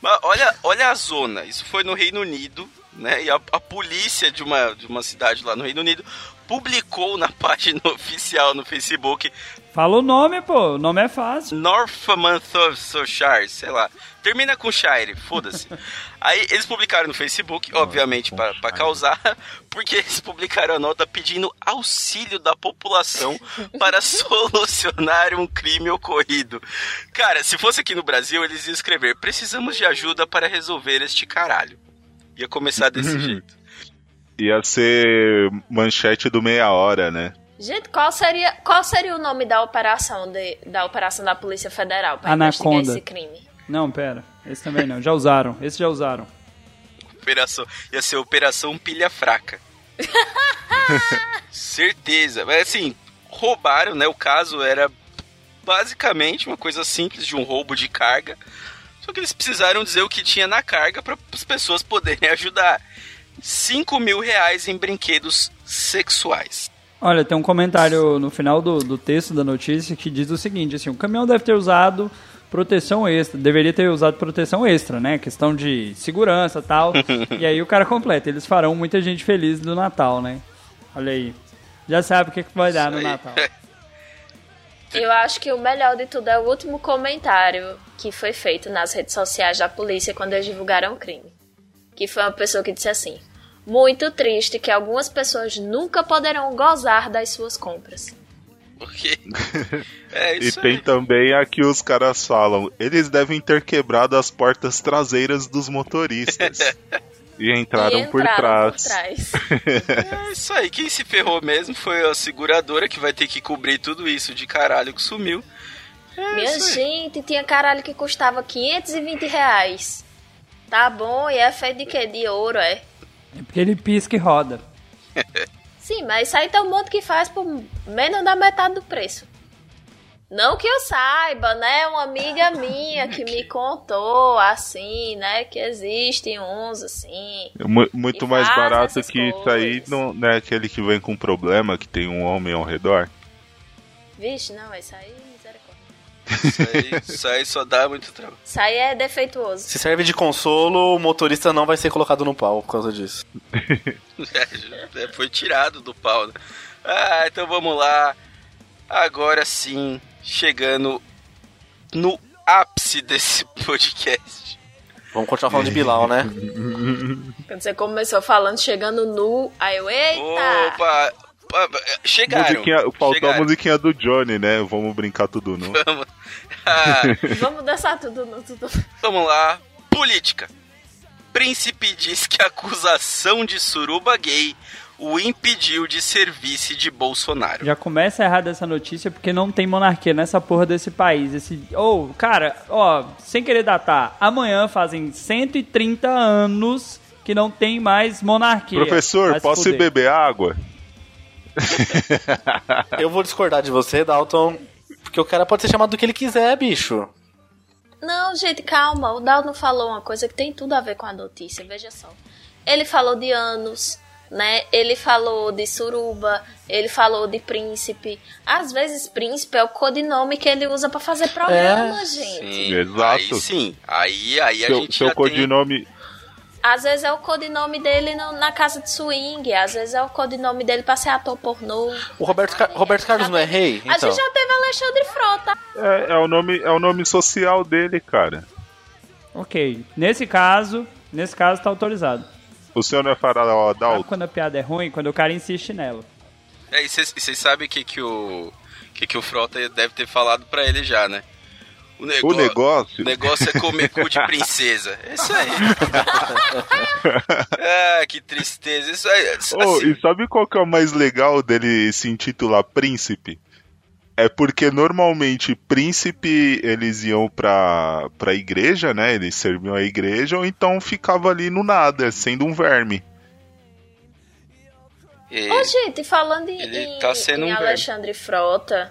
Mas olha, olha a zona, isso foi no Reino Unido, né? E a, a polícia de uma, de uma cidade lá no Reino Unido publicou na [LAUGHS] página oficial no Facebook Fala o nome, pô, o nome é fácil. Northamptonshire, sei lá. Termina com Shire, foda-se. [LAUGHS] Aí eles publicaram no Facebook, obviamente pra pra causar, [LAUGHS] porque eles publicaram a nota pedindo auxílio da população [LAUGHS] para solucionar um crime ocorrido. Cara, se fosse aqui no Brasil, eles iam escrever: precisamos de ajuda para resolver este caralho. Ia começar desse [LAUGHS] jeito. Ia ser manchete do meia hora, né? Gente, qual seria, qual seria o nome da operação de, da operação da Polícia Federal para investigar Anaconda. esse crime? Não, pera, esse também não, já usaram, esse já usaram. Operação, ia ser Operação Pilha Fraca. [LAUGHS] Certeza. Mas assim, roubaram, né? O caso era basicamente uma coisa simples de um roubo de carga. Só que eles precisaram dizer o que tinha na carga para as pessoas poderem [LAUGHS] ajudar. 5 mil reais em brinquedos sexuais. Olha, tem um comentário no final do, do texto da notícia que diz o seguinte, assim, o caminhão deve ter usado proteção extra, deveria ter usado proteção extra, né? Questão de segurança e tal. [LAUGHS] e aí o cara completa, eles farão muita gente feliz do Natal, né? Olha aí. Já sabe o que, que vai dar no. Natal. [LAUGHS] Eu acho que o melhor de tudo é o último comentário que foi feito nas redes sociais da polícia quando eles divulgaram o crime. Que foi uma pessoa que disse assim: Muito triste que algumas pessoas nunca poderão gozar das suas compras. Porque. [LAUGHS] É E isso tem aí. também aqui os caras falam, eles devem ter quebrado as portas traseiras dos motoristas. [LAUGHS] e entraram, e por entraram trás. por trás. [LAUGHS] É isso aí. Quem se ferrou mesmo foi a seguradora que vai ter que cobrir tudo isso de caralho que sumiu. É Minha gente, tinha caralho que custava 520 reais. Tá bom, e é feito de quê? De ouro, é? É porque ele pisca e roda. Sim, mas isso aí tem um monte que faz por menos da metade do preço. Não que eu saiba, né? Uma amiga [LAUGHS] minha que me contou assim, né? Que existem uns assim. Mu- Muito mais barato que isso aí coisas. não, não é aquele que vem com problema, que tem um homem ao redor. Vixe, não, isso aí é. Isso aí, isso aí só dá muito trabalho. Isso aí é defeituoso. Se serve de consolo, o motorista não vai ser colocado no pau por causa disso. [LAUGHS] É, foi tirado do pau. Né? Ah, então vamos lá. Agora sim, chegando no ápice desse [LAUGHS] podcast. Vamos continuar falando de Bilal, né? Quando você começou falando, chegando nu, aí eu, eita! Opa! Pa- pa- Chegaram. Musiquinha, faltou a chegaram. musiquinha do Johnny, né? Vamos brincar tudo nu. [LAUGHS] Vamos. Ah, [LAUGHS] Vamos dançar tudo nu, tudo vamos lá. Política. Príncipe diz que a acusação de suruba gay o impediu de ser vice de Bolsonaro. Já começa errado essa notícia porque não tem monarquia nessa porra desse país. Esse, oh, cara, ó, sem querer datar, amanhã fazem 130 anos que não tem mais monarquia. Professor, posso ir beber água? [LAUGHS] Eu vou discordar de você, Dalton, porque o cara pode ser chamado do que ele quiser, bicho. Não, gente, calma. O Dalton falou uma coisa que tem tudo a ver com a notícia, veja só. Ele falou de anos, né? Ele falou de suruba, ele falou de príncipe. Às vezes, príncipe é o codinome que ele usa pra fazer programa, gente. Sim, Exato. Aí sim. Aí, aí a Seu, gente seu já tem... Às vezes é o codinome dele no- na casa de swing, às vezes é o codinome dele pra ser ator pornô. O Roberto, Car- Roberto Carlos não é rei? A Então. gente já teve Alexandre Frota. É, é o nome, é o nome social dele, cara. Ok. Nesse caso, nesse caso tá autorizado. O senhor não é faraó Sabe Dalton? quando a piada é ruim? Quando o cara insiste nela. É, e vocês sabem o que, que, o, que, que o Frota deve ter falado pra ele já, né? O, nego- O negócio. o negócio é comer cu de princesa. É isso aí. [LAUGHS] ah, que tristeza. Isso aí. Oh, assim, e sabe qual que é o mais legal dele se intitular príncipe? É porque normalmente príncipe eles iam pra, pra igreja, né? Eles serviam a igreja, ou então ficava ali no nada, sendo um verme. é, Ô, gente, falando em, em- tá em um verme. Alexandre Frota,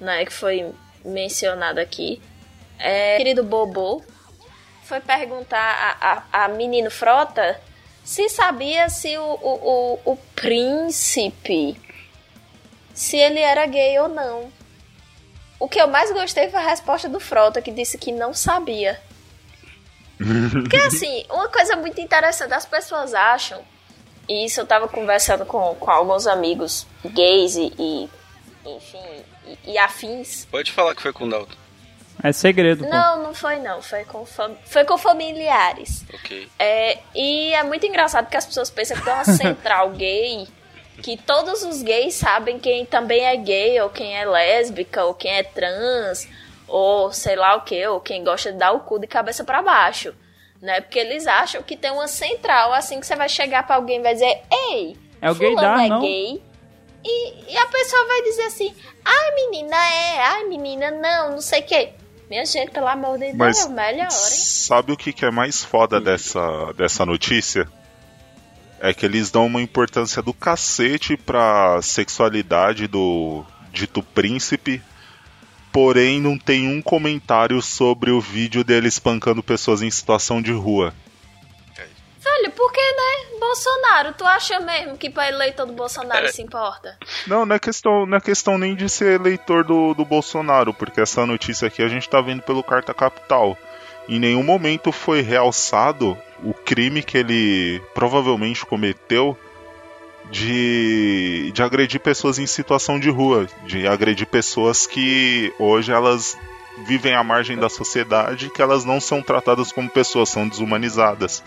né, que foi mencionado aqui, é, querido Bobo foi perguntar a, a, a menino Frota se sabia se o, o, o, o príncipe, se ele era gay ou não. O que eu mais gostei foi a resposta do Frota, que disse que não sabia. Porque [LAUGHS] assim, uma coisa muito interessante, as pessoas acham e isso eu tava conversando com, com alguns amigos gays e, e, enfim, e, e afins. Pode falar que foi com o Dalton. É segredo, pô. Não, não foi não, foi com, fam- foi com familiares. Ok. É, e é muito engraçado que as pessoas pensam que tem uma central gay, que todos os gays sabem quem também é gay, ou quem é lésbica, ou quem é trans, ou sei lá o que, ou quem gosta de dar o cu de cabeça pra baixo. Né? Porque eles acham que tem uma central, assim que você vai chegar pra alguém e vai dizer, ei, É o fulano gaydar, é não? gay. E, e a pessoa vai dizer assim, ai menina é, ai menina não, não sei o que. Minha gente, pelo amor de Deus, Mas melhor, hein? sabe o que, que é mais foda dessa, dessa notícia? É que eles dão uma importância do cacete pra sexualidade do dito príncipe, porém não tem um comentário sobre o vídeo dele espancando pessoas em situação de rua. Velho, por que, né? Bolsonaro, tu acha mesmo que pra eleitor do Bolsonaro É. se importa? Não, não é questão, não é questão nem de ser eleitor do, do Bolsonaro, porque essa notícia aqui a gente tá vendo pelo Carta Capital. Em nenhum momento foi realçado o crime que ele provavelmente cometeu de, de agredir pessoas em situação de rua, de agredir pessoas que hoje elas vivem à margem da sociedade, que elas não são tratadas como pessoas, são desumanizadas.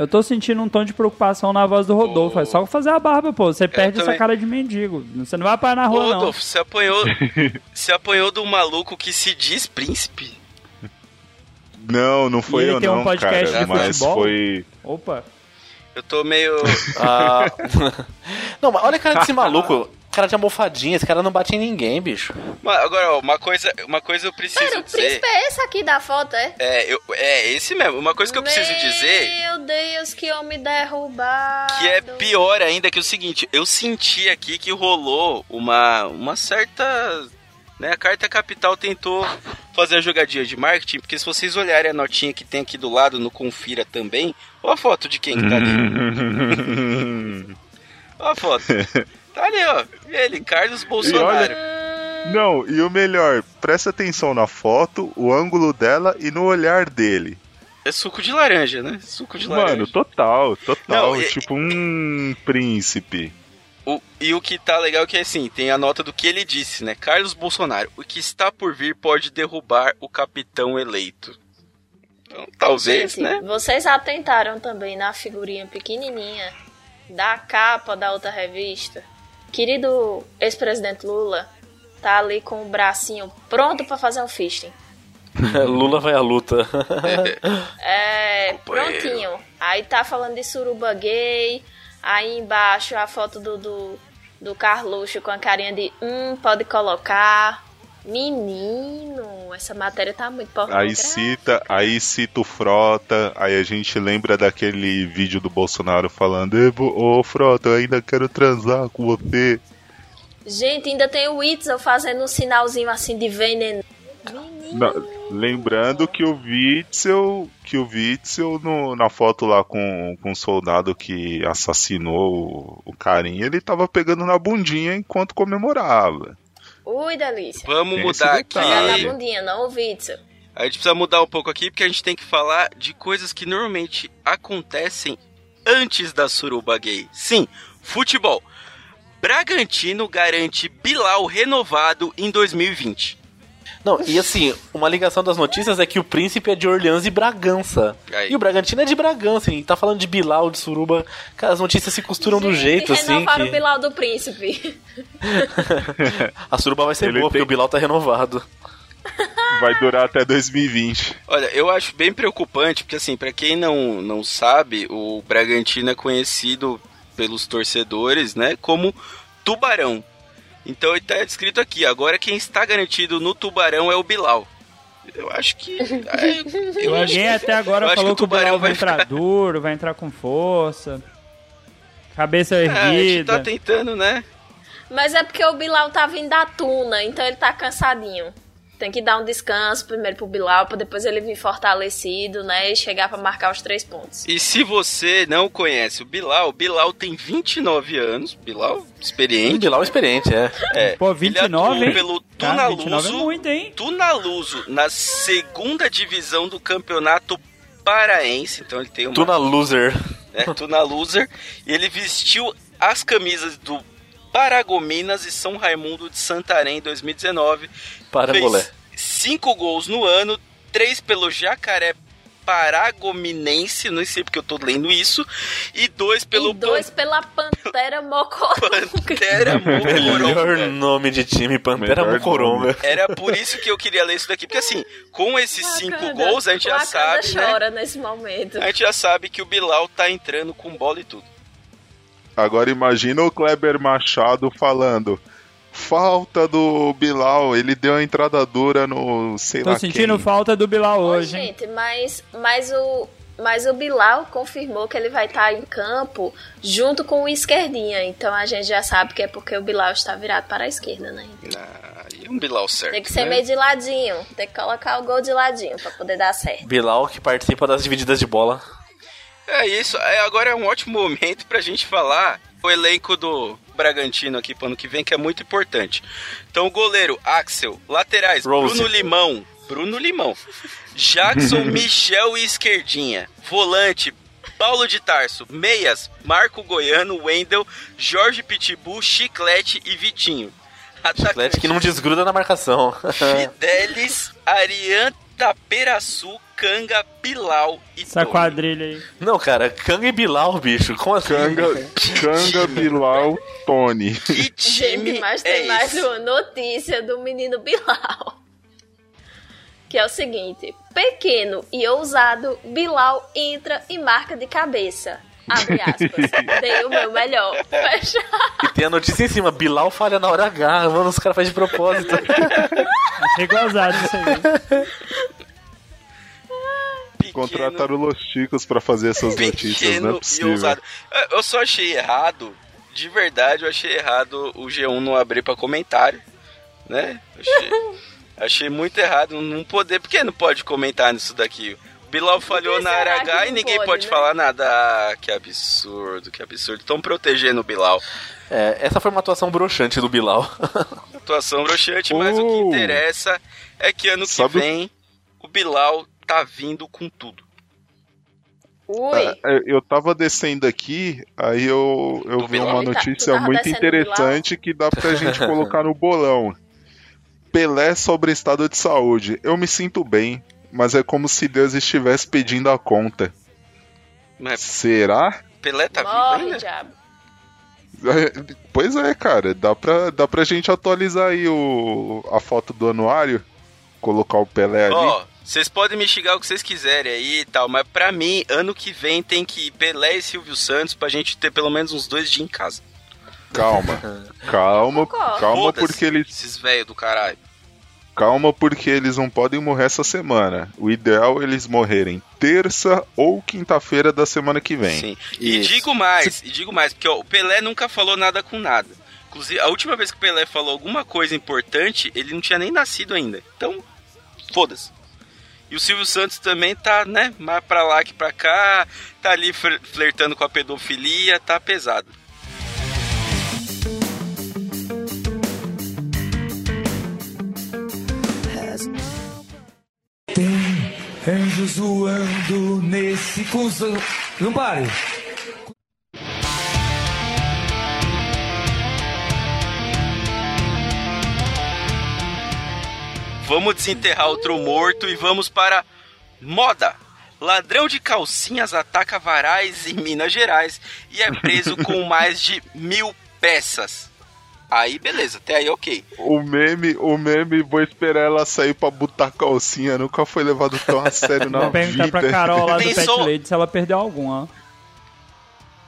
Eu tô sentindo um tom de preocupação na voz do Rodolfo. É só fazer a barba, pô. Você perde essa também. cara de mendigo. Você não vai parar na Ô, rua, não. Rodolfo, você apanhou, [LAUGHS] você apanhou do maluco que se diz príncipe? Não, não foi ele eu tem um não, podcast cara, de mas futebol? foi Opa. Eu tô meio. [LAUGHS] Ah. [LAUGHS] não, mas olha a cara desse maluco. Cara de almofadinha, esse cara não bate em ninguém, bicho. Mas agora, ó, uma coisa, uma coisa eu preciso Pera, o dizer. príncipe é esse aqui da foto, é? É, eu, é esse mesmo. Uma coisa que eu preciso dizer Meu Deus, que homem derrubado. que é pior ainda que o seguinte, eu senti aqui que rolou uma uma certa Né? A Carta Capital tentou fazer a jogadinha de marketing, porque se vocês olharem a notinha que tem aqui do lado no Confira também, olha a foto de quem que tá ali. [LAUGHS] Olha a foto. [LAUGHS] Tá ali, ó. Ele, Carlos Bolsonaro. Não, e o melhor, presta atenção na foto, o ângulo dela e no olhar dele. É suco de laranja, né? Suco de laranja. Mano, total, total. Não, e- tipo um príncipe. O- e o que tá legal é que assim, tem a nota do que ele disse, né? Carlos Bolsonaro, o que está por vir pode derrubar o capitão eleito. Então, talvez, Gente, né? Vocês atentaram também na figurinha pequenininha da capa da outra revista. Querido ex-presidente Lula tá ali com o bracinho pronto pra fazer um fisting. [LAUGHS] Lula vai à luta. [LAUGHS] É, prontinho. Aí tá falando de suruba gay. Aí embaixo a foto do, do, do Carluxo com a carinha de hum, pode colocar. Menino, essa matéria tá muito Aí pornográfica. cita, aí cita o Frota, aí a gente lembra daquele vídeo do Bolsonaro falando, "Ê, vo- ô Frota, eu ainda quero transar com você. Gente, ainda tem o Witzel fazendo um sinalzinho assim de veneno. Lembrando que o Witzel, que o Witzel no- na foto lá com, com o soldado que assassinou o, o carinha, ele tava pegando na bundinha enquanto comemorava. Ui, delícia. Vamos Tem mudar aqui. Detalhe. na bundinha, não o. A gente precisa mudar um pouco aqui porque a gente tem que falar de coisas que normalmente acontecem antes da suruba gay. Sim, futebol. Bragantino garante Bilal renovado em 2020. Não, e assim, uma ligação das notícias é que o príncipe é de Orleans e Bragança. Aí. E o Bragantino é de Bragança, e tá falando de Bilal, de Suruba. Cara, as notícias se costuram do Gente, jeito assim renovaram o que. Bilal do Príncipe. [LAUGHS] A Suruba vai ser Ele boa, tem- porque o Bilal tá renovado. Vai durar até 2020. Olha, eu acho bem preocupante, porque assim, pra quem não, não sabe, o Bragantino é conhecido pelos torcedores, né, como Tubarão. Então ele tá descrito aqui, agora quem está garantido no Tubarão é o Bilal. Eu acho que... é, eu acho Ninguém que- até agora eu acho falou que o que o Tubarão vai vai entrar ficar... duro, vai entrar com força. Cabeça É, a gente erguida. tá tentando, né? Mas é porque o Bilal tá vindo da tuna, então ele tá cansadinho. Tem que dar um descanso primeiro pro Bilal, pra depois ele vir fortalecido, né? E chegar pra marcar os três pontos. E se você não conhece o Bilal, o Bilal tem 29 anos, Bilal experiente. Bilal é experiente, é. É, Pô, ele 29, atuou hein? pelo Cara, 29 é Tunaluso, muito, hein? Tunaluso na segunda divisão do campeonato paraense, então ele tem uma Tu na loser. né, Tuna Loser, e ele vestiu as camisas do Paragominas e São Raimundo de Santarém em 2019. Parangolé. Fez cinco gols no ano, três pelo Jacaré Paragominense, não sei porque eu tô lendo isso, e dois pelo e dois pela Pantera Mocoronga. Pantera [LAUGHS] Melhor Mocoronga. nome de time, Pantera Melhor Mocoronga. Era por isso que eu queria ler isso daqui, porque assim, com esses cinco gols, a gente já sabe, né? chora nesse momento. A gente já sabe que o Bilal tá entrando com bola e tudo. Agora imagina o Kleber Machado falando. Falta do Bilal, ele deu a entrada dura no sei Tô lá sentindo quem. falta do Bilal Ô, hoje, gente, mas, mas, o, mas o Bilal confirmou que ele vai estar em campo junto com o esquerdinha. Então a gente já sabe que é porque o Bilal está virado para a esquerda, né? Ah, e um Bilal certo. Tem que ser né? meio de ladinho. Tem que colocar o gol de ladinho para poder dar certo. Bilal que participa das divididas de bola. É isso. É, agora é um ótimo momento pra gente falar o elenco do Bragantino aqui pro ano que vem, que é muito importante. Então, goleiro, Axel. Laterais, Rose. Bruno Limão. Bruno Limão. Jackson, [LAUGHS] Michel e Esquerdinha. Volante, Paulo de Tarso. Meias, Marco Goiano, Wendel, Jorge Pitbull, Chiclete e Vitinho. Atlético que não desgruda na marcação. Fidelis, Arian Taperaçu, Canga, Bilal e Essa Tony. quadrilha aí. Não, cara, Kanga e Bilal, bicho. Como assim? Canga, Canga Bilal, Tony. Que [LAUGHS] time Gente, mas é tem mais esse? uma notícia do menino Bilal. Que é o seguinte: pequeno e ousado, Bilal entra e marca de cabeça. Abre aspas. [LAUGHS] Dei o meu melhor. Fecha. E tem a notícia em cima, Bilal falha na hora H, mano, os caras fazem de propósito. [LAUGHS] Achei gozado isso aí. Pequeno, Contrataram Los Chicos pra fazer essas notícias, não possível. É, Eu só achei errado, de verdade, eu achei errado o G1 não abrir pra comentário. né? Achei, achei muito errado não poder. Por que não pode comentar nisso daqui? O Bilal falhou na área H e ninguém pode, pode né? falar nada. Ah, que absurdo, que absurdo. Estão protegendo o Bilal. É, essa foi uma atuação broxante do Bilal. [LAUGHS] Atuação broxante, mas o que Oh. interessa é que ano que vem o Bilal tá vindo com tudo. Ui. É, Eu tava descendo aqui, aí eu, eu Do vi Bilal? uma tá- notícia tava muito interessante que dá pra gente colocar no bolão. Pelé sobre estado de saúde. Eu me sinto bem, mas é como se Deus estivesse pedindo a conta. Mas Será? Pelé tá Morre, vivo ainda? diabo. É, Pois é, cara. Dá pra, dá pra gente atualizar aí o, a foto do anuário. Colocar o Pelé ali. Ó, vocês podem me xingar o que vocês quiserem aí e tal, mas pra mim, ano que vem tem que ir Pelé e Silvio Santos pra gente ter pelo menos uns dois dias em casa. Calma. Calma, calma porque eles. Esses velhos do caralho. Calma porque eles não podem morrer essa semana. O ideal é eles morrerem terça ou quinta-feira da semana que vem. Sim. E Isso. digo mais, e digo mais, porque ó, o Pelé nunca falou nada com nada. Inclusive, a última vez que o Pelé falou alguma coisa importante, ele não tinha nem nascido ainda. Então, foda-se. E o Silvio Santos também tá, né, mais pra lá que pra cá, tá ali fler- flertando com a pedofilia, tá pesado. Anjos voando nesse cuzão. Não pare. Vamos desenterrar outro morto e vamos para moda. Ladrão de calcinhas ataca varais em Minas Gerais e é preso com mais de mil peças. Aí, beleza, até aí ok. O meme, o meme, vou esperar ela sair pra botar calcinha. Nunca foi levado tão a sério na Vou perguntar vida. pra Carol lá do Tem Pet só- Lady se ela perdeu algum, ó.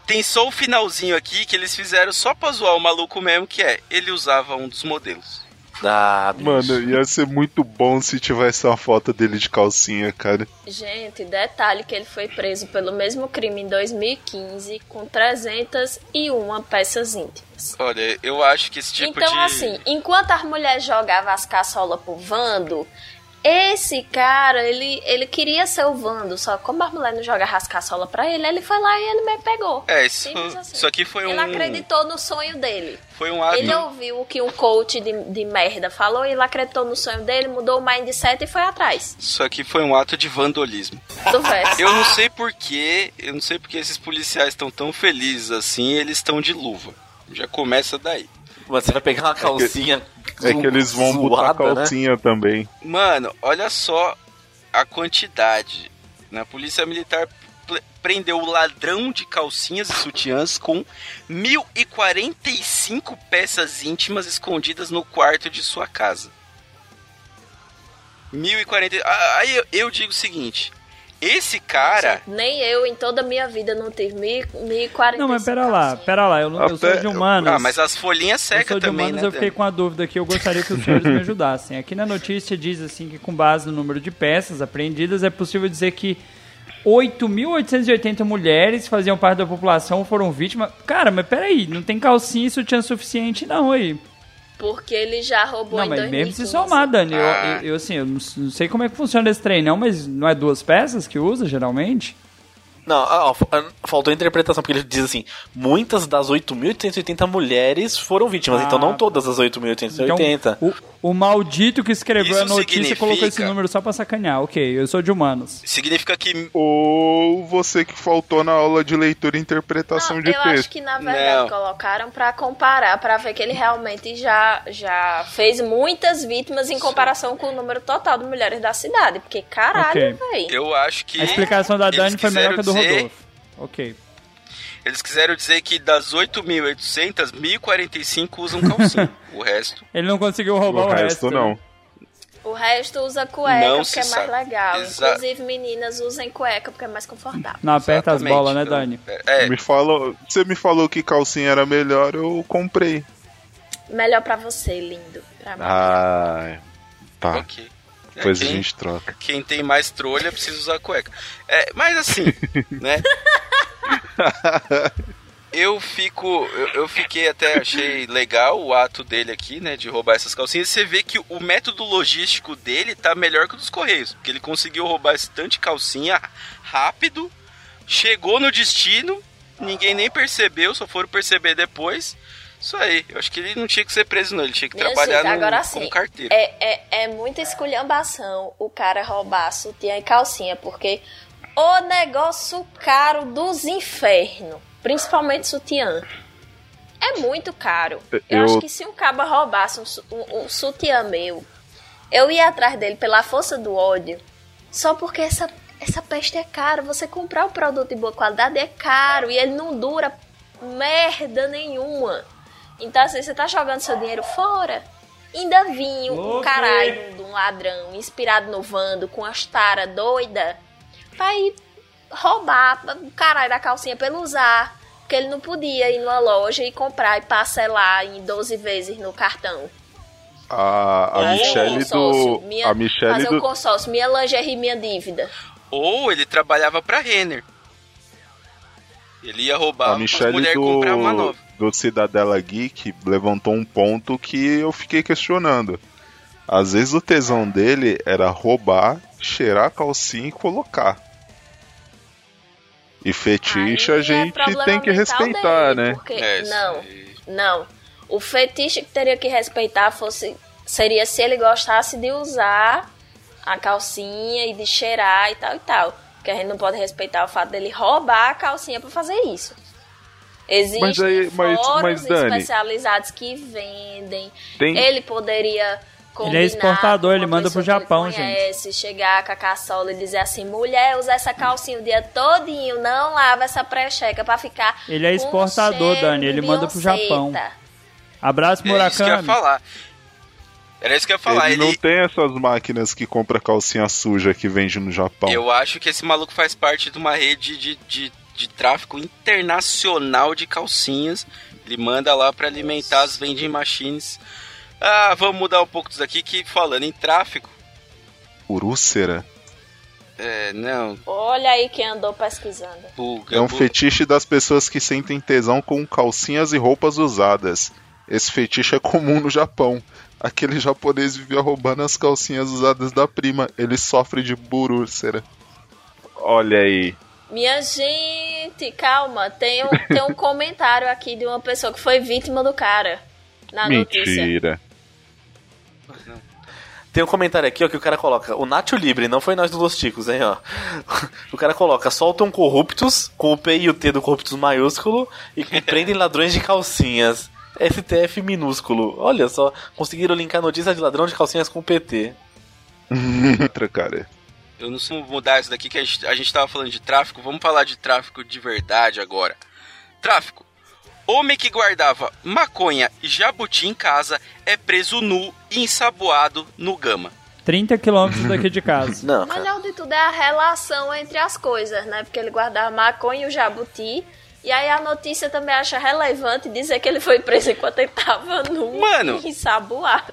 Tem só o finalzinho aqui que eles fizeram só pra zoar o maluco mesmo, que é, ele usava um dos modelos. Ah, bicho. Mano, ia ser muito bom se tivesse uma foto dele de calcinha, cara. Gente, detalhe que ele foi preso pelo mesmo crime em 2015 com 301 peças íntimas. Olha, eu acho que esse tipo então, de... assim, enquanto as mulheres jogavam as caçolas pro Vando, esse cara, ele, ele queria ser o Vando, só que como as mulheres não jogavam as caçolas pra ele, ele foi lá e ele me pegou. É, isso, Simples assim. isso aqui foi Ele um... acreditou no sonho dele. Foi um ato... Ele ouviu o que um coach de, de merda falou e ele acreditou no sonho dele, mudou o mindset e foi atrás Isso aqui foi um ato de vandolismo. do verso. Eu não sei porquê, eu não sei porque esses policiais estão tão felizes assim, eles estão de luva. Já começa daí. Mas você vai pegar uma calcinha. É que eles vão botar zoada, né? calcinha também. Mano, olha só a quantidade. Na polícia militar prendeu o ladrão de calcinhas e sutiãs com 1045 peças íntimas escondidas no quarto de sua casa. 1040. Ah, Aí eu digo o seguinte: esse cara. Nem eu, em toda a minha vida, não tive mil- 1040. Não, mas pera lá, pera lá, eu, não- eu sou de humanos. Ah, mas as folhinhas Eu secam sou de também, humanos, né? eu fiquei Dan? com a dúvida aqui, eu gostaria que os senhores me ajudassem. Aqui na notícia diz assim que com base no número de peças apreendidas é possível dizer que 8.880 mulheres faziam parte da população foram vítimas. Cara, mas peraí, não tem calcinha e sutiã suficiente não aí. Porque ele já roubou não, em mas 2015. mesmo se somar, Dani, eu- Ah. eu, eu, assim, eu não, não sei como é que funciona esse trem não, mas não é duas peças que usa geralmente? Não, ah, ó, fa- ah, faltou a interpretação, porque ele diz assim: muitas das 8.880 mulheres foram vítimas, Ah, então não tá. todas as 8.880. Então, o, o maldito que escreveu Isso a notícia significa- colocou esse número só pra sacanear. Ok, eu sou de humanos. Significa que. Ou você que faltou na aula de leitura e interpretação Não, de eu acho texto. que na verdade Não. colocaram pra comparar, pra ver que ele realmente já, já fez muitas vítimas em comparação com o número total de mulheres da cidade. Porque caralho, Ok. véi. Eu acho que. A explicação da Dani foi melhor que a do dizer- Rodolfo. Ok. Eles quiseram dizer que das 8.800, 1.045 usam calcinha. [LAUGHS] o resto. Ele não conseguiu roubar O o, resto né? não. O resto usa cueca Não porque é mais sabe. legal. Exa- Inclusive, meninas usem cueca porque é mais confortável. Não aperta as Exatamente. bolas, né, Dani? É, Me falou, você me falou que calcinha era melhor, eu comprei. Melhor pra você, lindo. Pra mim. Ah, tá. ok. Depois a quem, gente troca. quem tem mais trolha precisa usar cueca. É, mas assim, [LAUGHS] né? Eu fico. Eu, eu fiquei até, achei legal o ato dele aqui, né? De roubar essas calcinhas. Você vê que o método logístico dele tá melhor que o dos Correios. Porque ele conseguiu roubar esse tanto de calcinha rápido, chegou no destino, ninguém nem percebeu, só foram perceber depois. Isso aí, eu acho que ele não tinha que ser preso, não. Ele tinha que Minha trabalhar gente, no, agora como sim, carteiro. É, é, é muita esculhambação o cara roubar sutiã e calcinha, porque o negócio caro dos infernos, principalmente sutiã, é muito caro. Eu, Eu- acho que se um caba roubasse um, um- um sutiã meu, eu ia atrás dele pela força do ódio, só porque essa, essa peste é caro. Você comprar o produto de boa qualidade é caro e ele não dura merda nenhuma. Então, assim, você tá jogando seu dinheiro fora. Ainda vinha um Louco, caralho de um ladrão inspirado no Vando com as taras doida pra ir roubar o caralho da calcinha pra ele usar. Porque ele não podia ir numa loja e comprar e parcelar em 12 vezes no cartão. A, a Michelle consórcio, do. minha- A Michelle Fazer o do. consórcio, minha lingerie, minha dívida. Ou ele trabalhava pra Renner. Ele ia roubar A as Michelle mulheres comprar uma do, nova. Do Cidadela Geek levantou um ponto que eu fiquei questionando. Às vezes o tesão dele era roubar, cheirar a calcinha e colocar. E fetiche Aí a é gente problema tem que respeitar, dele, né? Porque, É, não, não. O fetiche que teria que respeitar fosse seria se ele gostasse de usar a calcinha e de cheirar e tal e tal. Porque a gente não pode respeitar o fato dele roubar a calcinha pra fazer isso. Existem Mas aí- mas- fóruns mas, Dani, especializados que vendem. Tem- Ele poderia combinar Ele é exportador, ele manda pro que Japão, gente. conhece, chegar com a caçola e dizer assim, mulher, usa essa calcinha o dia todinho, não lava essa precheca pra ficar Ele é exportador, Dani, ele manda pro Japão. Abraço, É isso que eu ia Murakami. falar. Era isso que eu ia falar. ele, Ele, não tem essas máquinas que compra calcinha suja que vende no Japão. Eu acho que esse maluco faz parte de uma rede de, de, de tráfico internacional de calcinhas. Ele manda lá pra alimentar as vending machines. Ah, vamos mudar um pouco disso aqui, que falando em tráfico. Urúcera É, não, Olha aí quem andou pesquisando. pulga. é um pulga. fetiche das pessoas que sentem tesão com calcinhas e roupas usadas. Esse fetiche é comum no Japão. Aquele japonês vivia roubando as calcinhas usadas da prima. Ele sofre de burúcera. Olha aí. Minha gente, calma, tem um, tem um comentário aqui de uma pessoa que foi vítima do cara na notícia. Mentira. Tem um comentário aqui, ó, que o cara coloca, o Nacho Libre, não foi nós do Los Ticos, hein, ó. [LAUGHS] O cara coloca, soltam corruptos, com o P e o T do corruptos maiúsculo, e, e prendem ladrões de calcinhas. STF minúsculo. Olha só, conseguiram linkar notícia de ladrão de calcinhas com o PT. [LAUGHS] Outra, cara. Eu não sei mudar isso daqui, que a gente, a gente tava falando de tráfico. Vamos falar de tráfico de verdade agora. Tráfico. Homem que guardava maconha e jabuti em casa é preso nu e ensaboado no Gama. 30 quilômetros daqui de casa. [LAUGHS] Não, O melhor de tudo é a relação entre as coisas, né? Porque ele guardava maconha e o jabuti. E aí a notícia também acha relevante dizer que ele foi preso enquanto ele tava nu Mano. e ensaboado.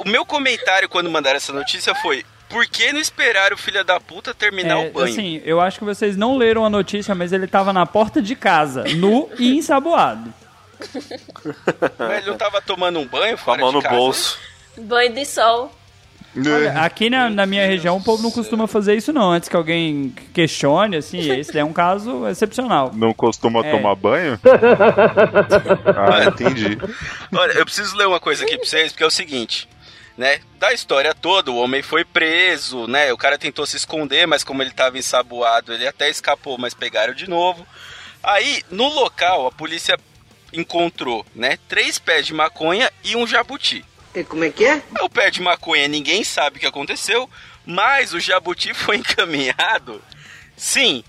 O meu comentário quando mandaram essa notícia foi: por que não esperar o filho da puta terminar É, o banho? assim, eu acho que vocês não leram a notícia, mas ele tava na porta de casa, nu e ensaboado. [LAUGHS] Mas ele não tava tomando um banho Com a fora mão no casa? bolso. Banho de sol. Olha, aqui na, na minha região o povo não costuma fazer isso não, antes que alguém questione, assim, [LAUGHS] esse é um caso excepcional. Não costuma É. tomar banho? [LAUGHS] ah, entendi. Olha, eu preciso ler uma coisa aqui pra vocês, porque é o seguinte, né? Da história toda, o homem foi preso, né? O cara tentou se esconder, mas como ele tava ensaboado, ele até escapou, mas pegaram de novo. Aí, no local, a polícia encontrou, né? Três pés de maconha e um jabuti. Como é que é? O pé de maconha ninguém sabe o que aconteceu, mas o jabuti [LAUGHS] foi encaminhado, sim,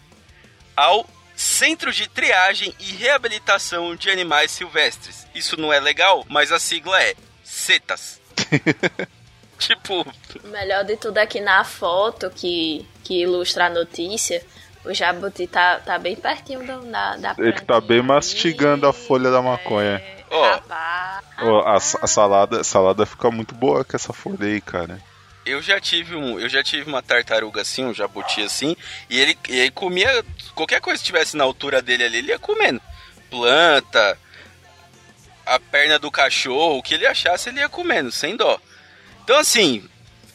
ao Centro de Triagem e Reabilitação de Animais Silvestres. Isso não é legal, mas a sigla é CETAS. [LAUGHS] tipo, O melhor de tudo aqui na foto que, que ilustra a notícia, o jabuti tá, tá bem pertinho do, da, da Ele tá bem mastigando a folha da maconha. ó, Rapaz. Ó, a, a salada, a salada fica muito boa com essa folha aí, cara. eu já tive um, eu já tive uma tartaruga assim, um jabuti assim, e ele, e ele comia qualquer coisa que estivesse na altura dele ali, ele ia comendo. planta, a perna do cachorro, o que ele achasse ele ia comendo, sem dó. Então assim,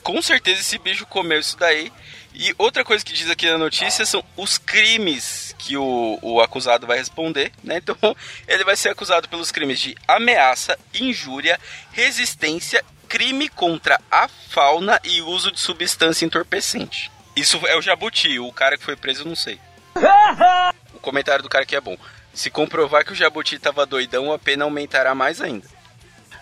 com certeza esse bicho comeu isso daí. E outra coisa que diz aqui na notícia são os crimes que o, o acusado vai responder, né? Então, [LAUGHS] ele vai ser acusado pelos crimes de ameaça, injúria, resistência, crime contra a fauna e uso de substância entorpecente. Isso é o Jabuti, o cara que foi preso, eu não sei. [LAUGHS] O comentário do cara aqui é bom. Se comprovar que o Jabuti tava doidão, a pena aumentará mais ainda.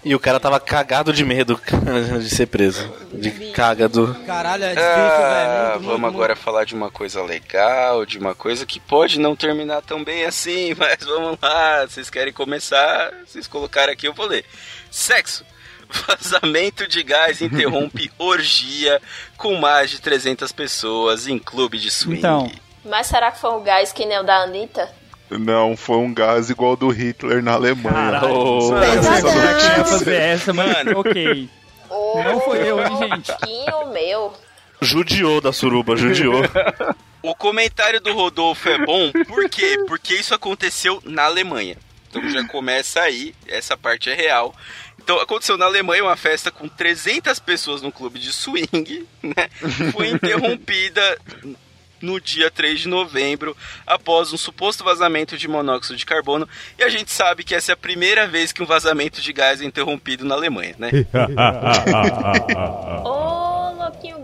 E o cara tava cagado de medo [LAUGHS] de ser preso. De cagado. Caralho, é difícil, Ah, velho. Muito, vamos muito, agora falar de uma coisa legal, de uma coisa que pode não terminar tão bem assim, [LAUGHS] mas vamos lá. Vocês querem começar? Vocês colocaram aqui, eu vou ler. Sexo. Vazamento de gás interrompe [LAUGHS] orgia com mais de 300 pessoas em clube de swing. Então, Mas será que foi um gás que nem o da Anitta? Não, foi um gás igual do Hitler na Alemanha. Caralho. Oh. ia fazer essa, mas Mano. ok. Não foi eu, hein, gente? Pouquinho meu. Judiou da suruba, judiou. [LAUGHS] O comentário do Rodolfo é bom, por quê? Porque isso aconteceu na Alemanha. Então já começa aí, essa parte é real. Então aconteceu na Alemanha uma festa com 300 pessoas no clube de swing, né? Foi interrompida no dia 3 de novembro após um suposto vazamento de monóxido de carbono. E a gente sabe que essa é a primeira vez que um vazamento de gás é interrompido na Alemanha, né? [LAUGHS] Ô, louquinho.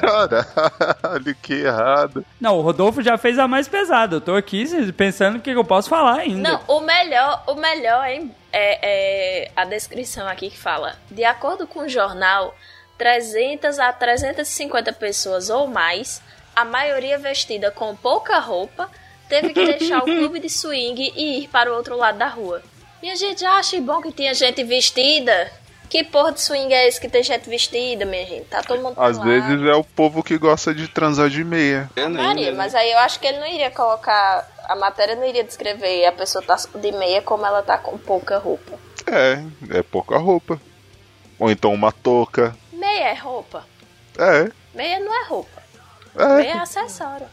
Caralho, que errado. Não, o Rodolfo já fez a mais pesada. Eu tô aqui pensando o que eu posso falar ainda. Não, o melhor, o melhor hein, é, é a descrição aqui que fala: de acordo com o jornal, 300 a 350 pessoas ou mais, a maioria vestida com pouca roupa, teve que deixar o [LAUGHS] clube de swing e ir para o outro lado da rua. E a gente já acha bom que tinha gente vestida. Que porra de swing é esse que tem gente vestida, minha gente? Tá todo mundo Às vezes é o povo que gosta de transar de meia. Maria, mas aí eu acho que ele não iria colocar. A matéria não iria descrever a pessoa tá de meia como ela tá com pouca roupa. É, é pouca roupa. Ou então uma touca. Meia é roupa. É, Meia não é roupa. É. É acessório.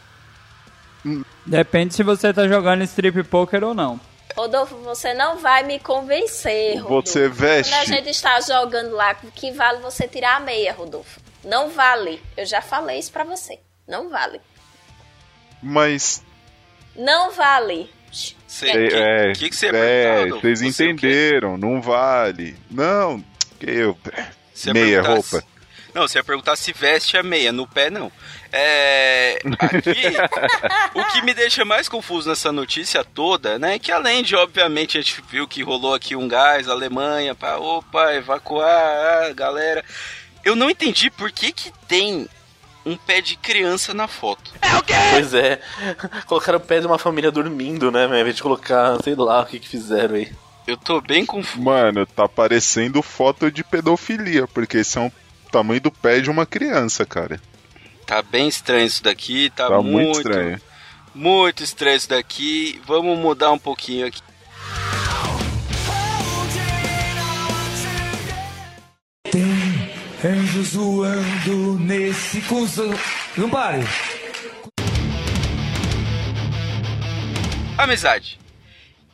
Depende se você tá jogando strip poker ou não. Rodolfo, você não vai me convencer, Rodolfo. Você veste. Quando a gente está jogando lá, que vale você tirar a meia, Rodolfo? Não vale. Eu já falei isso pra você. Não vale. Mas. Não vale. Cê- É, que, é, que, que você é, vocês Você o quê? entenderam, não vale. Não, que eu. Ia Meia roupa. Se- Não, você ia perguntar se veste a meia, no pé não. É. Aqui, [LAUGHS] o que me deixa mais confuso nessa notícia toda, né? é Que além de, obviamente, a gente viu que rolou aqui um gás, Alemanha, pra opa, evacuar a galera. Eu não entendi por que que tem um pé de criança na foto. Pois é. Colocaram o pé de uma família dormindo, né, velho? Ao invés de colocar, sei lá, o que que fizeram aí. Eu tô bem confuso. Mano, tá parecendo foto de pedofilia, porque esse é um tamanho do pé de uma criança, cara. Tá bem estranho isso daqui, tá, Tá muito, muito estranho. Muito estranho isso daqui. Vamos mudar um pouquinho aqui. Tem anjos voando nesse cuzão. Não pare. Amizade.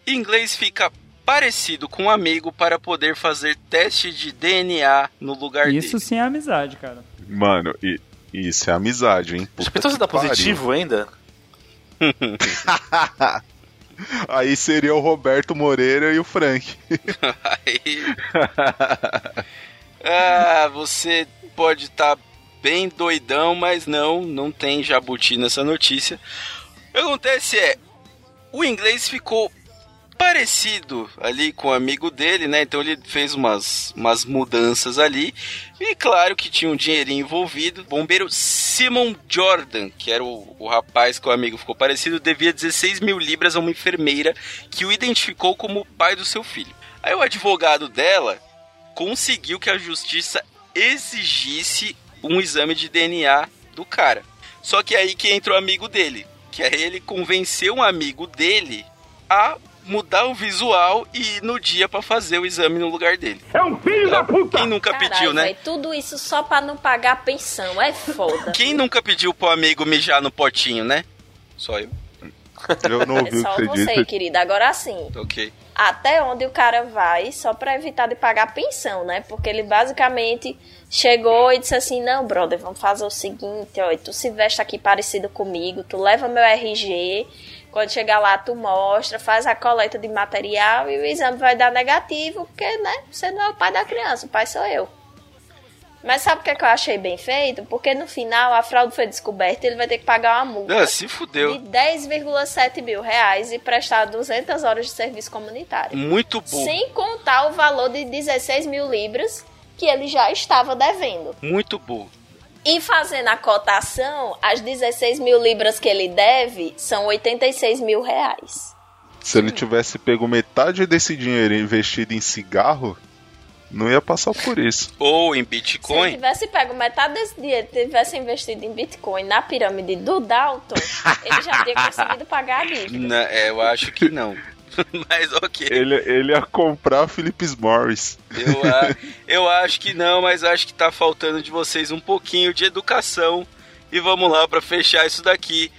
Inglês fica parecido com um amigo para poder fazer teste de DNA no lugar Isso dele. sim é amizade, cara. Mano, e, isso é amizade, hein? Puta Já pensou se dá pariu. positivo ainda? [LAUGHS] Aí seria o Roberto Moreira e o Frank. [LAUGHS] Aí... ah, você pode estar bem doidão, mas não, não tem jabuti nessa notícia. O que acontece é, o inglês ficou parecido ali com o amigo dele, né? Então ele fez umas, umas mudanças ali. E claro que tinha um dinheirinho envolvido. Bombeiro Simon Jordan, que era o, o rapaz que o amigo ficou parecido, devia 16 mil libras a uma enfermeira que o identificou como o pai do seu filho. Aí o advogado dela conseguiu que a justiça exigisse um exame de DNA do cara. Só que aí que entra o amigo dele, que é ele convencer um amigo dele a mudar o visual e ir no dia pra fazer o exame no lugar dele. É um filho da puta! Quem nunca Caralho, pediu, né? véi, tudo isso só pra não pagar a pensão. É foda. Quem nunca pediu pro amigo mijar no potinho, né? Só eu. Eu não ouvi É o só que você você, disse. querida. Agora sim, Ok. até onde o cara vai só pra evitar de pagar pensão, né? Porque ele basicamente chegou e disse assim: Não, brother, vamos fazer o seguinte, ó, tu se veste aqui parecido comigo, tu leva meu RG. Quando chegar lá, tu mostra, faz a coleta de material e o exame vai dar negativo, porque, né, você não é o pai da criança, o pai sou eu. Mas sabe o que, é que eu achei bem feito? Porque no final a fraude foi descoberta e ele vai ter que pagar uma multa Ah, se fudeu. de 10,7 mil reais e prestar 200 horas de serviço comunitário. Muito bom. Sem contar o valor de 16 mil libras que ele já estava devendo. Muito bom. E fazendo a cotação, as 16 mil libras que ele deve são 86 mil reais. Se ele tivesse pego metade desse dinheiro e investido em cigarro, não ia passar por isso. Ou em Se ele Bitcoin. tivesse pego metade desse dinheiro e tivesse investido em Bitcoin na pirâmide do Dalton, ele já teria conseguido pagar a dívida. É, eu acho que não. [LAUGHS] Mas ok. Ele, ele ia comprar Philips Morris. Eu, a- eu acho que não, mas acho que tá faltando de vocês um pouquinho de educação. E vamos lá pra fechar isso daqui.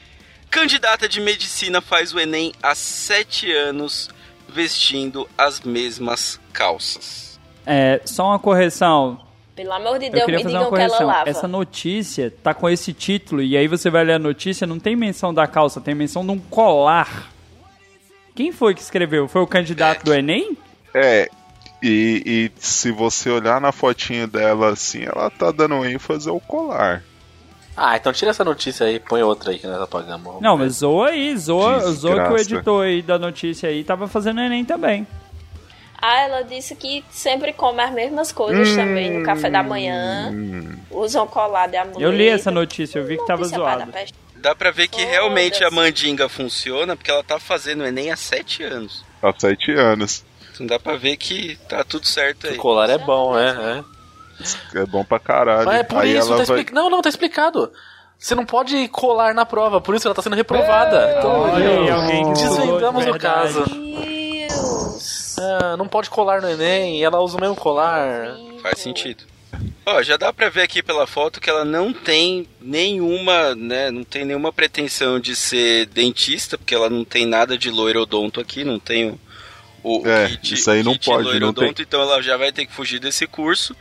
Candidata de medicina faz o Enem há sete anos vestindo as mesmas calças. É, só uma correção. Pelo amor de Eu Deus, queria me fazer uma digam que ela correção. lava. Essa notícia tá com esse título e aí você vai ler a notícia, não tem menção da calça, tem menção de um colar. Quem foi que escreveu? Foi o candidato do Enem? É, e, e se você olhar na fotinho dela assim, ela tá dando ênfase ao colar. Ah, então tira essa notícia aí e põe outra aí que nós apagamos. Não, mas zoa aí, zoa, Que zoa que o editor aí da notícia aí tava fazendo Enem também. Ah, ela disse que sempre come as mesmas coisas também no café da manhã. Usam colar de amuleto. Eu li essa notícia, eu vi que tava Notícia Dá pra ver que Foda-se. realmente a mandinga funciona, porque ela tá fazendo o Enem há sete anos. Há sete anos. Então dá pra ver que tá tudo certo aí. O colar é bom, é. é. É bom pra caralho. Mas é por Aí isso, ela tá vai... expli- Não, não, tá explicado. Você não pode colar na prova, por isso ela tá sendo reprovada. Então, Olha alguém desvendamos o caso. Deus. Ah, não pode colar no Enem, ela usa o mesmo colar. Faz sentido. Ó, já dá pra ver aqui pela foto que ela não tem nenhuma, né, não tem nenhuma pretensão de ser dentista, porque ela não tem nada de loirodonto aqui, não tem o, o É, kit, isso aí não kit pode, não loirodonto, então ela já vai ter que fugir desse curso.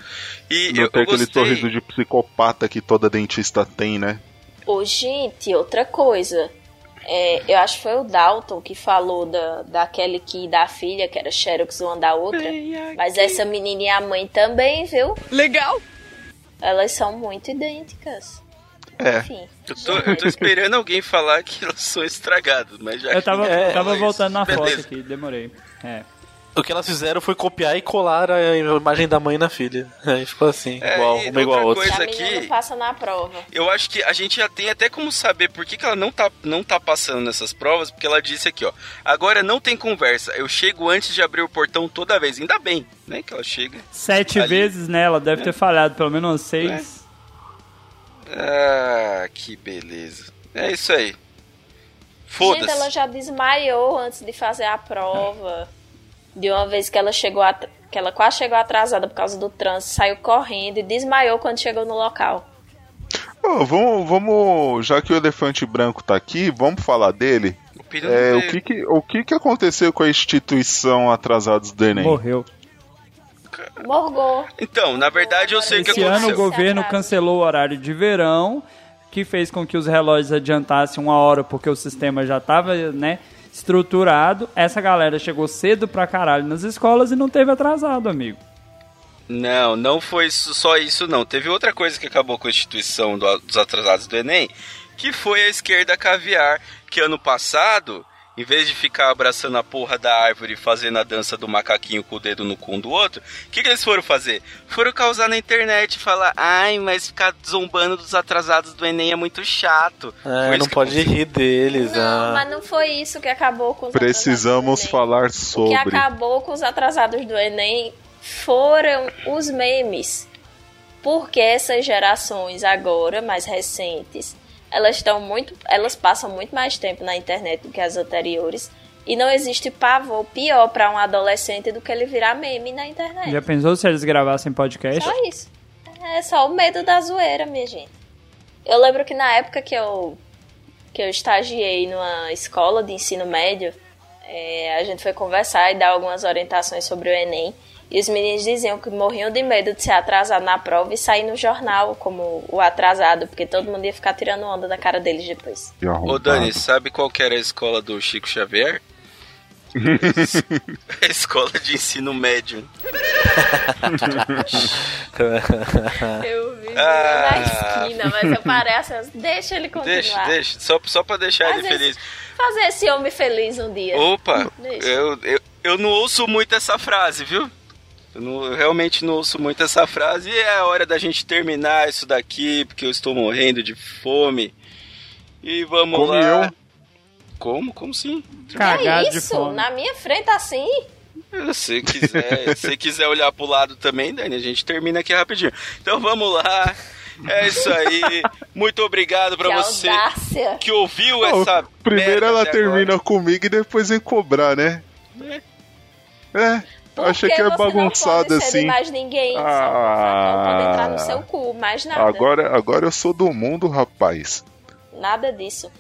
E Não eu, tem eu aquele gostei. sorriso de psicopata que toda dentista tem, né? Ô, gente, outra coisa. É, eu acho que foi o Dalton que falou da, daquele que da filha, que era Xerox uma da outra. Mas essa menina e a mãe também, viu? Legal. Elas são muito idênticas. É. Enfim. Eu tô, eu tô esperando alguém falar que elas são estragadas, mas já Eu tava, ninguém tava voltando na isso, foto beleza. aqui, demorei. É. O que elas fizeram foi copiar e colar a imagem da mãe na filha. [LAUGHS] Aí ficou assim, É, igual, e uma igual a outra coisa a aqui- não passa na prova. Eu acho que a gente já tem até como saber por que, que ela não tá, não tá passando nessas provas, porque ela disse aqui, ó. Agora não tem conversa, eu chego antes de abrir o portão toda vez. Ainda bem, né, que ela chega. Sete Ali. vezes, né? Ela deve ter falhado pelo menos umas seis. Ah, que beleza. É isso aí. Gente, ela Foda-se. já desmaiou antes de fazer a prova. De uma vez que ela chegou at- que ela quase chegou atrasada por causa do trânsito, saiu correndo e desmaiou quando chegou no local. Ô, vamos, vamos, já que o elefante branco tá aqui, vamos falar dele. O É, o que que, o que que aconteceu com a instituição Atrasados do Enem? Morreu. Morgou. Então, na verdade eu sei o que Esse ano o aconteceu. governo cancelou o horário de verão, que fez com que os relógios adiantassem uma hora porque o sistema já estava né, estruturado. Essa galera chegou cedo pra caralho nas escolas e não teve atrasado, amigo. Não, não foi só isso não. Teve outra coisa que acabou com a instituição do- dos atrasados do Enem, que foi a esquerda caviar, que ano passado, em vez de ficar abraçando a porra da árvore e fazendo a dança do macaquinho com o dedo no cu um do outro, o que, que eles foram fazer? Foram causar na internet e falar, ai, mas ficar zombando dos atrasados do Enem é muito chato. É, não pode rir deles. Não, ah. mas não foi isso que acabou com os Precisamos atrasados do Enem. falar O que sobre. acabou com os atrasados do Enem foram os memes. Porque essas gerações agora, mais recentes, elas estão muito. Elas passam muito mais tempo na internet do que as anteriores. E não existe pavor pior pra um adolescente do que ele virar meme na internet. Já pensou se eles gravassem podcast? Só isso. É só o medo da zoeira, minha gente. Eu lembro que na época que eu que eu estagiei numa escola de ensino médio, é, a gente foi conversar e dar algumas orientações sobre o Enem. E os meninos diziam que morriam de medo de ser atrasado na prova e sair no jornal como o atrasado, porque todo mundo ia ficar tirando onda da cara deles depois. Ô. Dani, sabe qual que era a escola do Chico Xavier? [LAUGHS] a escola de ensino médio. [LAUGHS] Eu vi Ah. na esquina, mas eu pareço. Deixa ele continuar. Deixa, deixa, só, só pra deixar ele vezes- feliz. Fazer esse homem feliz um dia. Opa, eu, eu, eu não ouço muito essa frase, viu? Eu, não- eu realmente não ouço muito essa frase. E é a hora da gente terminar isso daqui, porque eu estou morrendo de fome. E vamos Come lá. eu. Como? Como sim? Cagado é de isso? fome. Na minha frente assim? Se quiser, [LAUGHS] se quiser olhar pro lado também, Dani, a gente termina aqui rapidinho. Então vamos lá. É isso aí. Muito obrigado pra que você audácia. que ouviu Pô, essa. primeiro ela termina agora. comigo e depois vem cobrar, né? É, Porque achei que é bagunçado não assim. mais ninguém. Só Ah. pode entrar no seu cu, mais nada. Agora, agora eu sou do mundo, rapaz. Nada disso.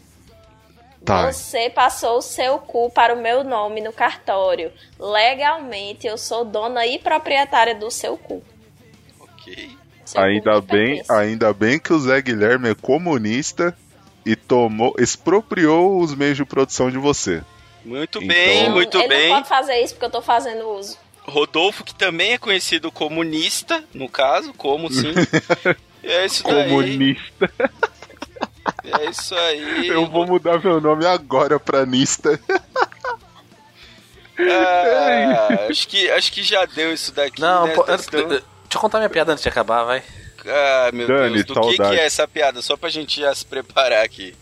Tá. Você passou o seu cu para o meu nome no cartório. Legalmente, eu sou dona e proprietária do seu cu. Ok. Seu cu Ainda me bem, pertence. ainda bem que o Zé Guilherme é comunista e tomou, expropriou os meios de produção de você. Muito Então- bem, muito Ele bem. não pode fazer isso porque eu tô fazendo uso. Rodolfo, que também é conhecido comunista, no caso, como sim. [LAUGHS] É isso daí. Comunista. É isso aí. Eu vou mudar meu nome agora pra Nista. Ah, acho, que, acho que já deu isso daqui, Não, né? pô, Tá- deixa eu contar minha piada antes de acabar, vai. Ah, meu Dani, Deus, do que, saudade. que é essa piada? Só pra gente já se preparar aqui.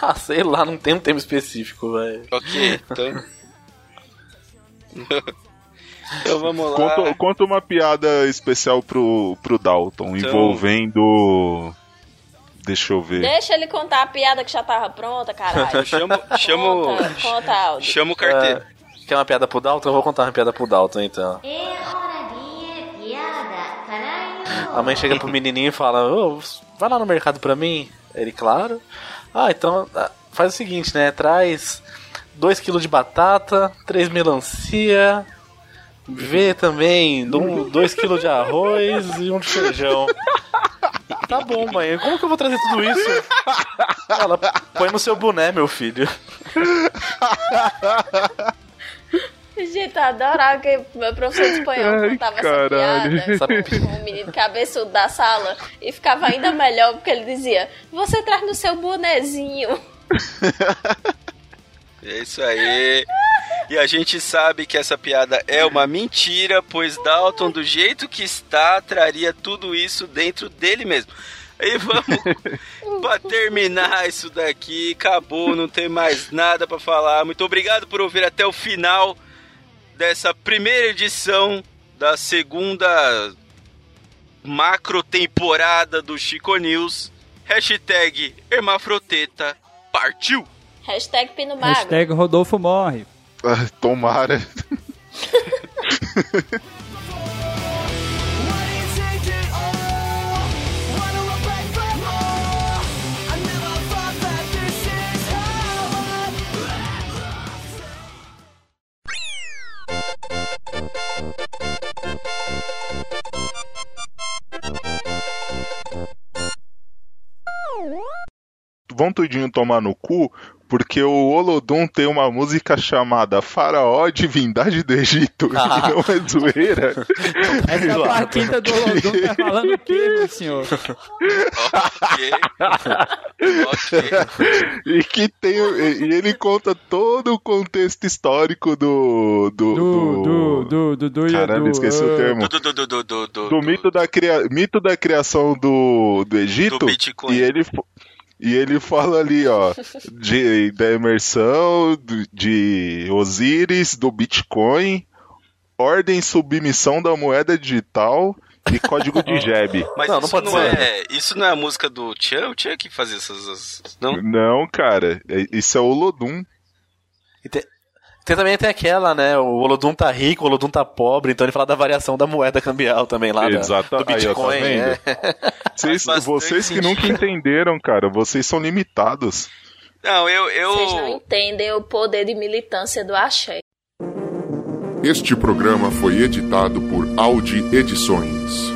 Ah, sei lá, não tem um tema específico, vai. Ok, então. [LAUGHS] então vamos lá. Conta, conta uma piada especial pro, pro Dalton, Então- envolvendo. Deixa eu ver. Deixa ele contar a piada que já tava pronta, caralho. [LAUGHS] Chamo, chamo, Conta, conta, Aldo. chamo o carteiro. Ah, quer uma piada pro Dalton? Eu vou contar uma piada pro Dalton, então. A mãe chega pro menininho e fala: Ô, vai lá no mercado pra mim. Ele, claro. Ah, então ah, faz o seguinte, né? Traz 2kg de batata, 3 melancia, vê também 2kg de arroz e um de feijão. Tá bom, mãe. Como que eu vou trazer tudo isso? Ela põe no seu boné, meu filho. Gente, eu adorava que meu professor de espanhol Ai, contava caralho. essa piada com o menino cabeçudo da sala e ficava ainda melhor porque ele dizia: Você traz no seu bonezinho. [LAUGHS] É isso aí. E a gente sabe que essa piada é uma mentira, pois Dalton, do jeito que está, traria tudo isso dentro dele mesmo. E vamos [LAUGHS] pra terminar isso daqui. Acabou, não tem mais nada pra falar. Muito obrigado por ouvir até o final dessa primeira edição da segunda macro temporada do Chico News. Hashtag Hermafroteta partiu! Hashtag Pino Magro. Hashtag Rodolfo morre. Ah, Tomara. Vão tudinho tomar no cu, porque o Olodum tem uma música chamada Faraó Divindade do Egito, Ah. [LAUGHS] e não é zoeira. [LAUGHS] Essa Zoado. plaquinha do Olodum tá falando o quê, meu senhor? Ok. ok. E que tem. E e ele conta todo o contexto histórico do. Do. Do, do, do, do, do, Caramba, do, esqueci o ah, termo. Do, do, do, do, do, do, Do mito da, cria... mito da criação do, do Egito. Do Bitcoin. E ele, e ele fala ali, ó, de, da imersão, de Osíris, do Bitcoin, ordem e submissão da moeda digital e código de [LAUGHS] Jeb. Mas Não, não isso, pode não ser. é, isso não é a música do Tchan? O Tchan que fazia essas... essas- Não? Não, cara, é- isso é o Lodum. E tem, também tem aquela, né? O Olodum tá rico, o Olodum tá pobre, então ele fala da variação da moeda cambial também lá. da- Exato. Do Aí, ó, tá Bitcoin. vendo? é. [LAUGHS] Vocês, vocês que nunca entenderam, cara, vocês são limitados. Não, eu. eu... Vocês não entendem o poder de militância do axé. Este programa foi editado por Audi Edições.